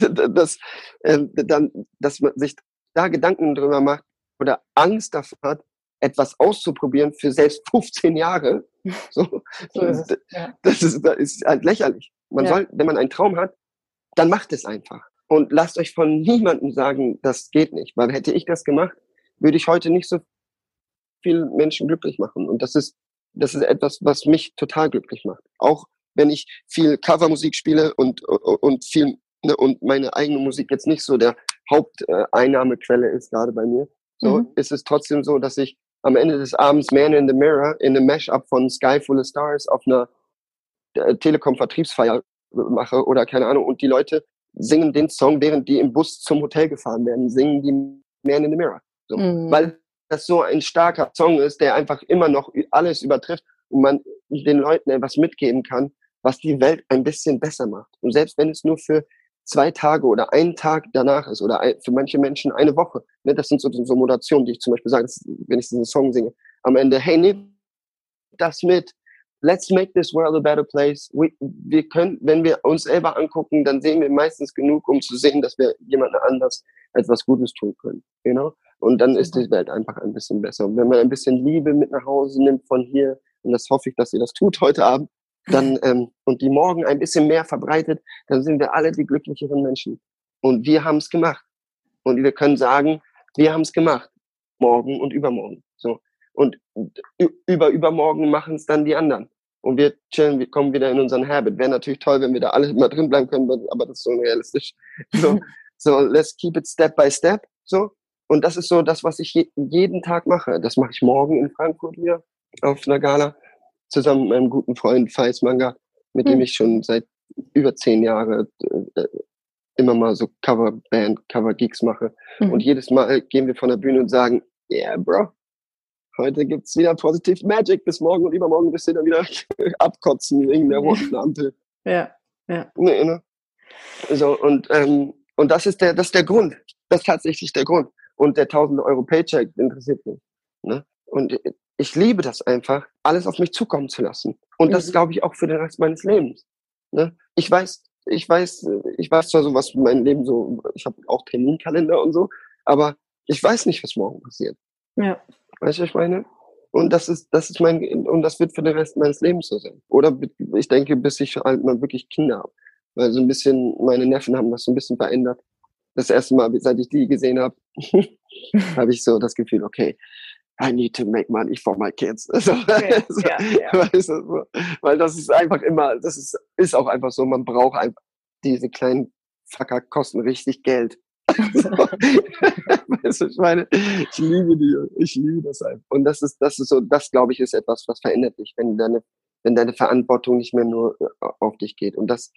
Das, äh, dann, dass man sich da Gedanken drüber macht oder Angst davor hat, etwas auszuprobieren für selbst 15 Jahre. <laughs> So, so ist es, ja. das, ist, das ist halt lächerlich. Man ja. soll, wenn man einen Traum hat, dann macht es einfach. Und lasst euch von niemandem sagen, das geht nicht. Weil hätte ich das gemacht, würde ich heute nicht so viele Menschen glücklich machen. Und das ist, das ist etwas, was mich total glücklich macht. Auch wenn ich viel Covermusik spiele und, und viel, ne, und meine eigene Musik jetzt nicht so der Haupteinnahmequelle ist, gerade bei mir, so mhm. ist es trotzdem so, dass ich am Ende des Abends Man in the Mirror in einem Mashup von Sky Full of Stars auf einer äh, Telekom-Vertriebsfeier mache oder keine Ahnung und die Leute singen den Song, während die im Bus zum Hotel gefahren werden, singen die Man in the Mirror. So. Mhm. Weil das so ein starker Song ist, der einfach immer noch alles übertrifft und man den Leuten etwas mitgeben kann, was die Welt ein bisschen besser macht. Und selbst wenn es nur für zwei Tage oder einen Tag danach ist oder für manche Menschen eine Woche. Ne, das sind so, so Moderationen, die ich zum Beispiel sage, wenn ich diesen Song singe. Am Ende, hey, nimm das mit, let's make this world a better place. We, wir können, wenn wir uns selber angucken, dann sehen wir meistens genug, um zu sehen, dass wir jemand anders etwas Gutes tun können. You know? Und dann ist die Welt einfach ein bisschen besser. Und wenn man ein bisschen Liebe mit nach Hause nimmt von hier, und das hoffe ich, dass ihr das tut heute Abend, dann ähm, und die morgen ein bisschen mehr verbreitet, dann sind wir alle die glücklicheren Menschen. Und wir haben es gemacht. Und wir können sagen, wir haben es gemacht. Morgen und übermorgen. So. Und über übermorgen machen es dann die anderen. Und wir chillen, wir kommen wieder in unseren Habit. Wäre natürlich toll, wenn wir da alle immer drin bleiben können, aber das ist so unrealistisch. <laughs> So, so let's keep it step by step. So. Und das ist so das, was ich je, jeden Tag mache. Das mache ich morgen in Frankfurt hier auf einer Gala zusammen mit meinem guten Freund Faiz Manga, mit mhm. dem hm. ich schon seit über zehn Jahren äh, immer mal so Coverband, Cover-Gigs mache. Mhm. Und jedes Mal gehen wir von der Bühne und sagen, yeah, bro, Heute gibt's wieder Positive Magic. Bis morgen und übermorgen bist du dann wieder <laughs> abkotzen wegen der roten Ampel. Ja, ja. Nee, ne? So, und, ähm, und das ist der, das ist der Grund. Das ist tatsächlich der Grund. Und der 1000 Euro Paycheck interessiert mich. Ne? Und ich liebe das einfach, alles auf mich zukommen zu lassen. Und das mhm. glaube ich auch für den Rest meines Lebens. Ne? Ich weiß, ich weiß, ich weiß zwar so, was mein Leben so, ich habe auch Terminkalender und so, aber ich weiß nicht, was morgen passiert. Ja. Weißt du, was ich meine? Und das ist, das ist mein, und das wird für den Rest meines Lebens so sein. Oder ich denke, bis ich halt mal wirklich Kinder habe. Weil so ein bisschen, meine Neffen haben das so ein bisschen verändert. Das erste Mal, seit ich die gesehen habe, <laughs> habe ich so das Gefühl, okay, I need to make money for my kids. <laughs> So, okay. <laughs> so, ja, ja. Weißt du, so. Weil das ist einfach immer, das ist, ist auch einfach so, man braucht einfach, diese kleinen Facker kosten richtig Geld. <laughs> weißt du, ich meine, ich liebe die, ich liebe das einfach. Und das ist, das ist so, das glaube ich ist etwas, was verändert dich, wenn deine, wenn deine Verantwortung nicht mehr nur äh, auf dich geht. Und das,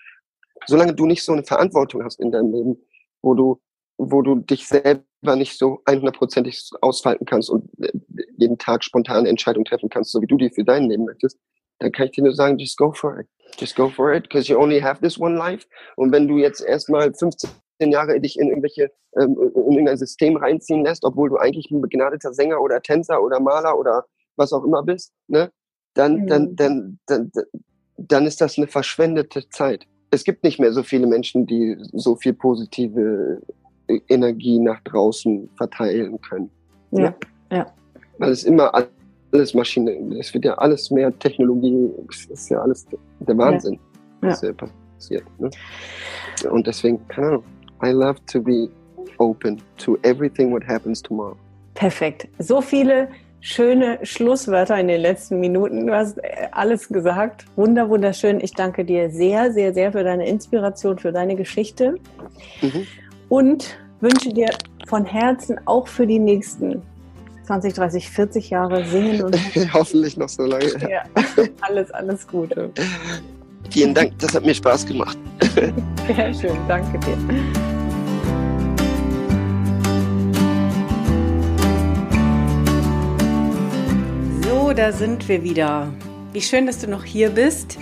solange du nicht so eine Verantwortung hast in deinem Leben, wo du, wo du dich selber nicht so 100%ig ausfalten kannst und äh, jeden Tag spontane Entscheidungen treffen kannst, so wie du die für dein Leben möchtest, dann kann ich dir nur sagen, just go for it. Just go for it, because you only have this one life. Und wenn du jetzt erstmal 15 Jahre dich in irgendwelche, ähm, in irgendein System reinziehen lässt, obwohl du eigentlich ein begnadeter Sänger oder Tänzer oder Maler oder was auch immer bist, ne, dann, mhm. dann, dann, dann, dann ist das eine verschwendete Zeit. Es gibt nicht mehr so viele Menschen, die so viel positive Energie nach draußen verteilen können. Ja, ne? ja. Weil es immer alles Maschine, es wird ja alles mehr Technologie, es ist ja alles der Wahnsinn, ja. was ja passiert. Ne? Und deswegen, keine Ahnung, I love to be open to everything what happens tomorrow. Perfekt. So viele schöne Schlusswörter in den letzten Minuten. Du hast äh, alles gesagt. Wunder, wunderschön. Ich danke dir sehr, sehr, sehr für deine Inspiration, für deine Geschichte. Mhm. Und wünsche dir von Herzen auch für die nächsten 20, 30, 40 Jahre singen und <laughs> hoffentlich noch so lange. Ja, alles, alles Gute. Vielen Dank, das hat mir Spaß gemacht. Sehr schön, danke dir. So, da sind wir wieder. Wie schön, dass du noch hier bist.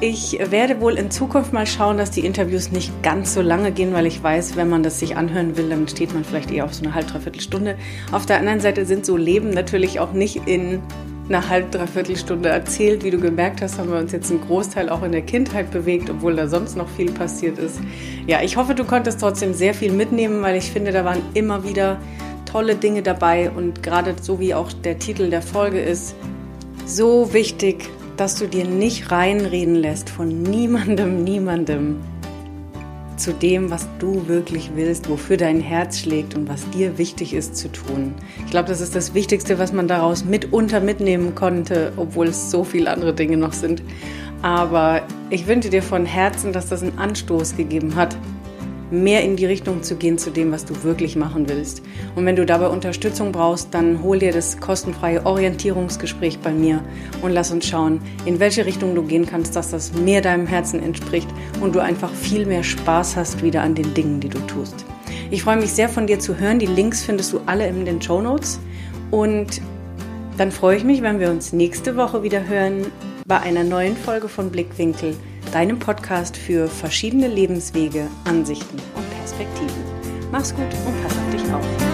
Ich werde wohl in Zukunft mal schauen, dass die Interviews nicht ganz so lange gehen, weil ich weiß, wenn man das sich anhören will, dann steht man vielleicht eher auf so eine halb, dreiviertel Stunde. Auf der anderen Seite sind so Leben natürlich auch nicht in einer halb, dreiviertel Stunde erzählt. Wie du gemerkt hast, haben wir uns jetzt einen Großteil auch in der Kindheit bewegt, obwohl da sonst noch viel passiert ist. Ja, ich hoffe, du konntest trotzdem sehr viel mitnehmen, weil ich finde, da waren immer wieder tolle Dinge dabei und gerade so wie auch der Titel der Folge ist, so wichtig, dass du dir nicht reinreden lässt von niemandem, niemandem zu dem, was du wirklich willst, wofür dein Herz schlägt und was dir wichtig ist zu tun. Ich glaube, das ist das Wichtigste, was man daraus mitunter mitnehmen konnte, obwohl es so viele andere Dinge noch sind. Aber ich wünsche dir von Herzen, dass das einen Anstoß gegeben hat, mehr in die Richtung zu gehen zu dem, was du wirklich machen willst. Und wenn du dabei Unterstützung brauchst, dann hol dir das kostenfreie Orientierungsgespräch bei mir und lass uns schauen, in welche Richtung du gehen kannst, dass das mehr deinem Herzen entspricht und du einfach viel mehr Spaß hast wieder an den Dingen, die du tust. Ich freue mich sehr von dir zu hören. Die Links findest du alle in den Show Notes. Und dann freue ich mich, wenn wir uns nächste Woche wieder hören bei einer neuen Folge von Blickwinkel deinem Podcast für verschiedene Lebenswege, Ansichten und Perspektiven. Mach's gut und pass auf dich auf.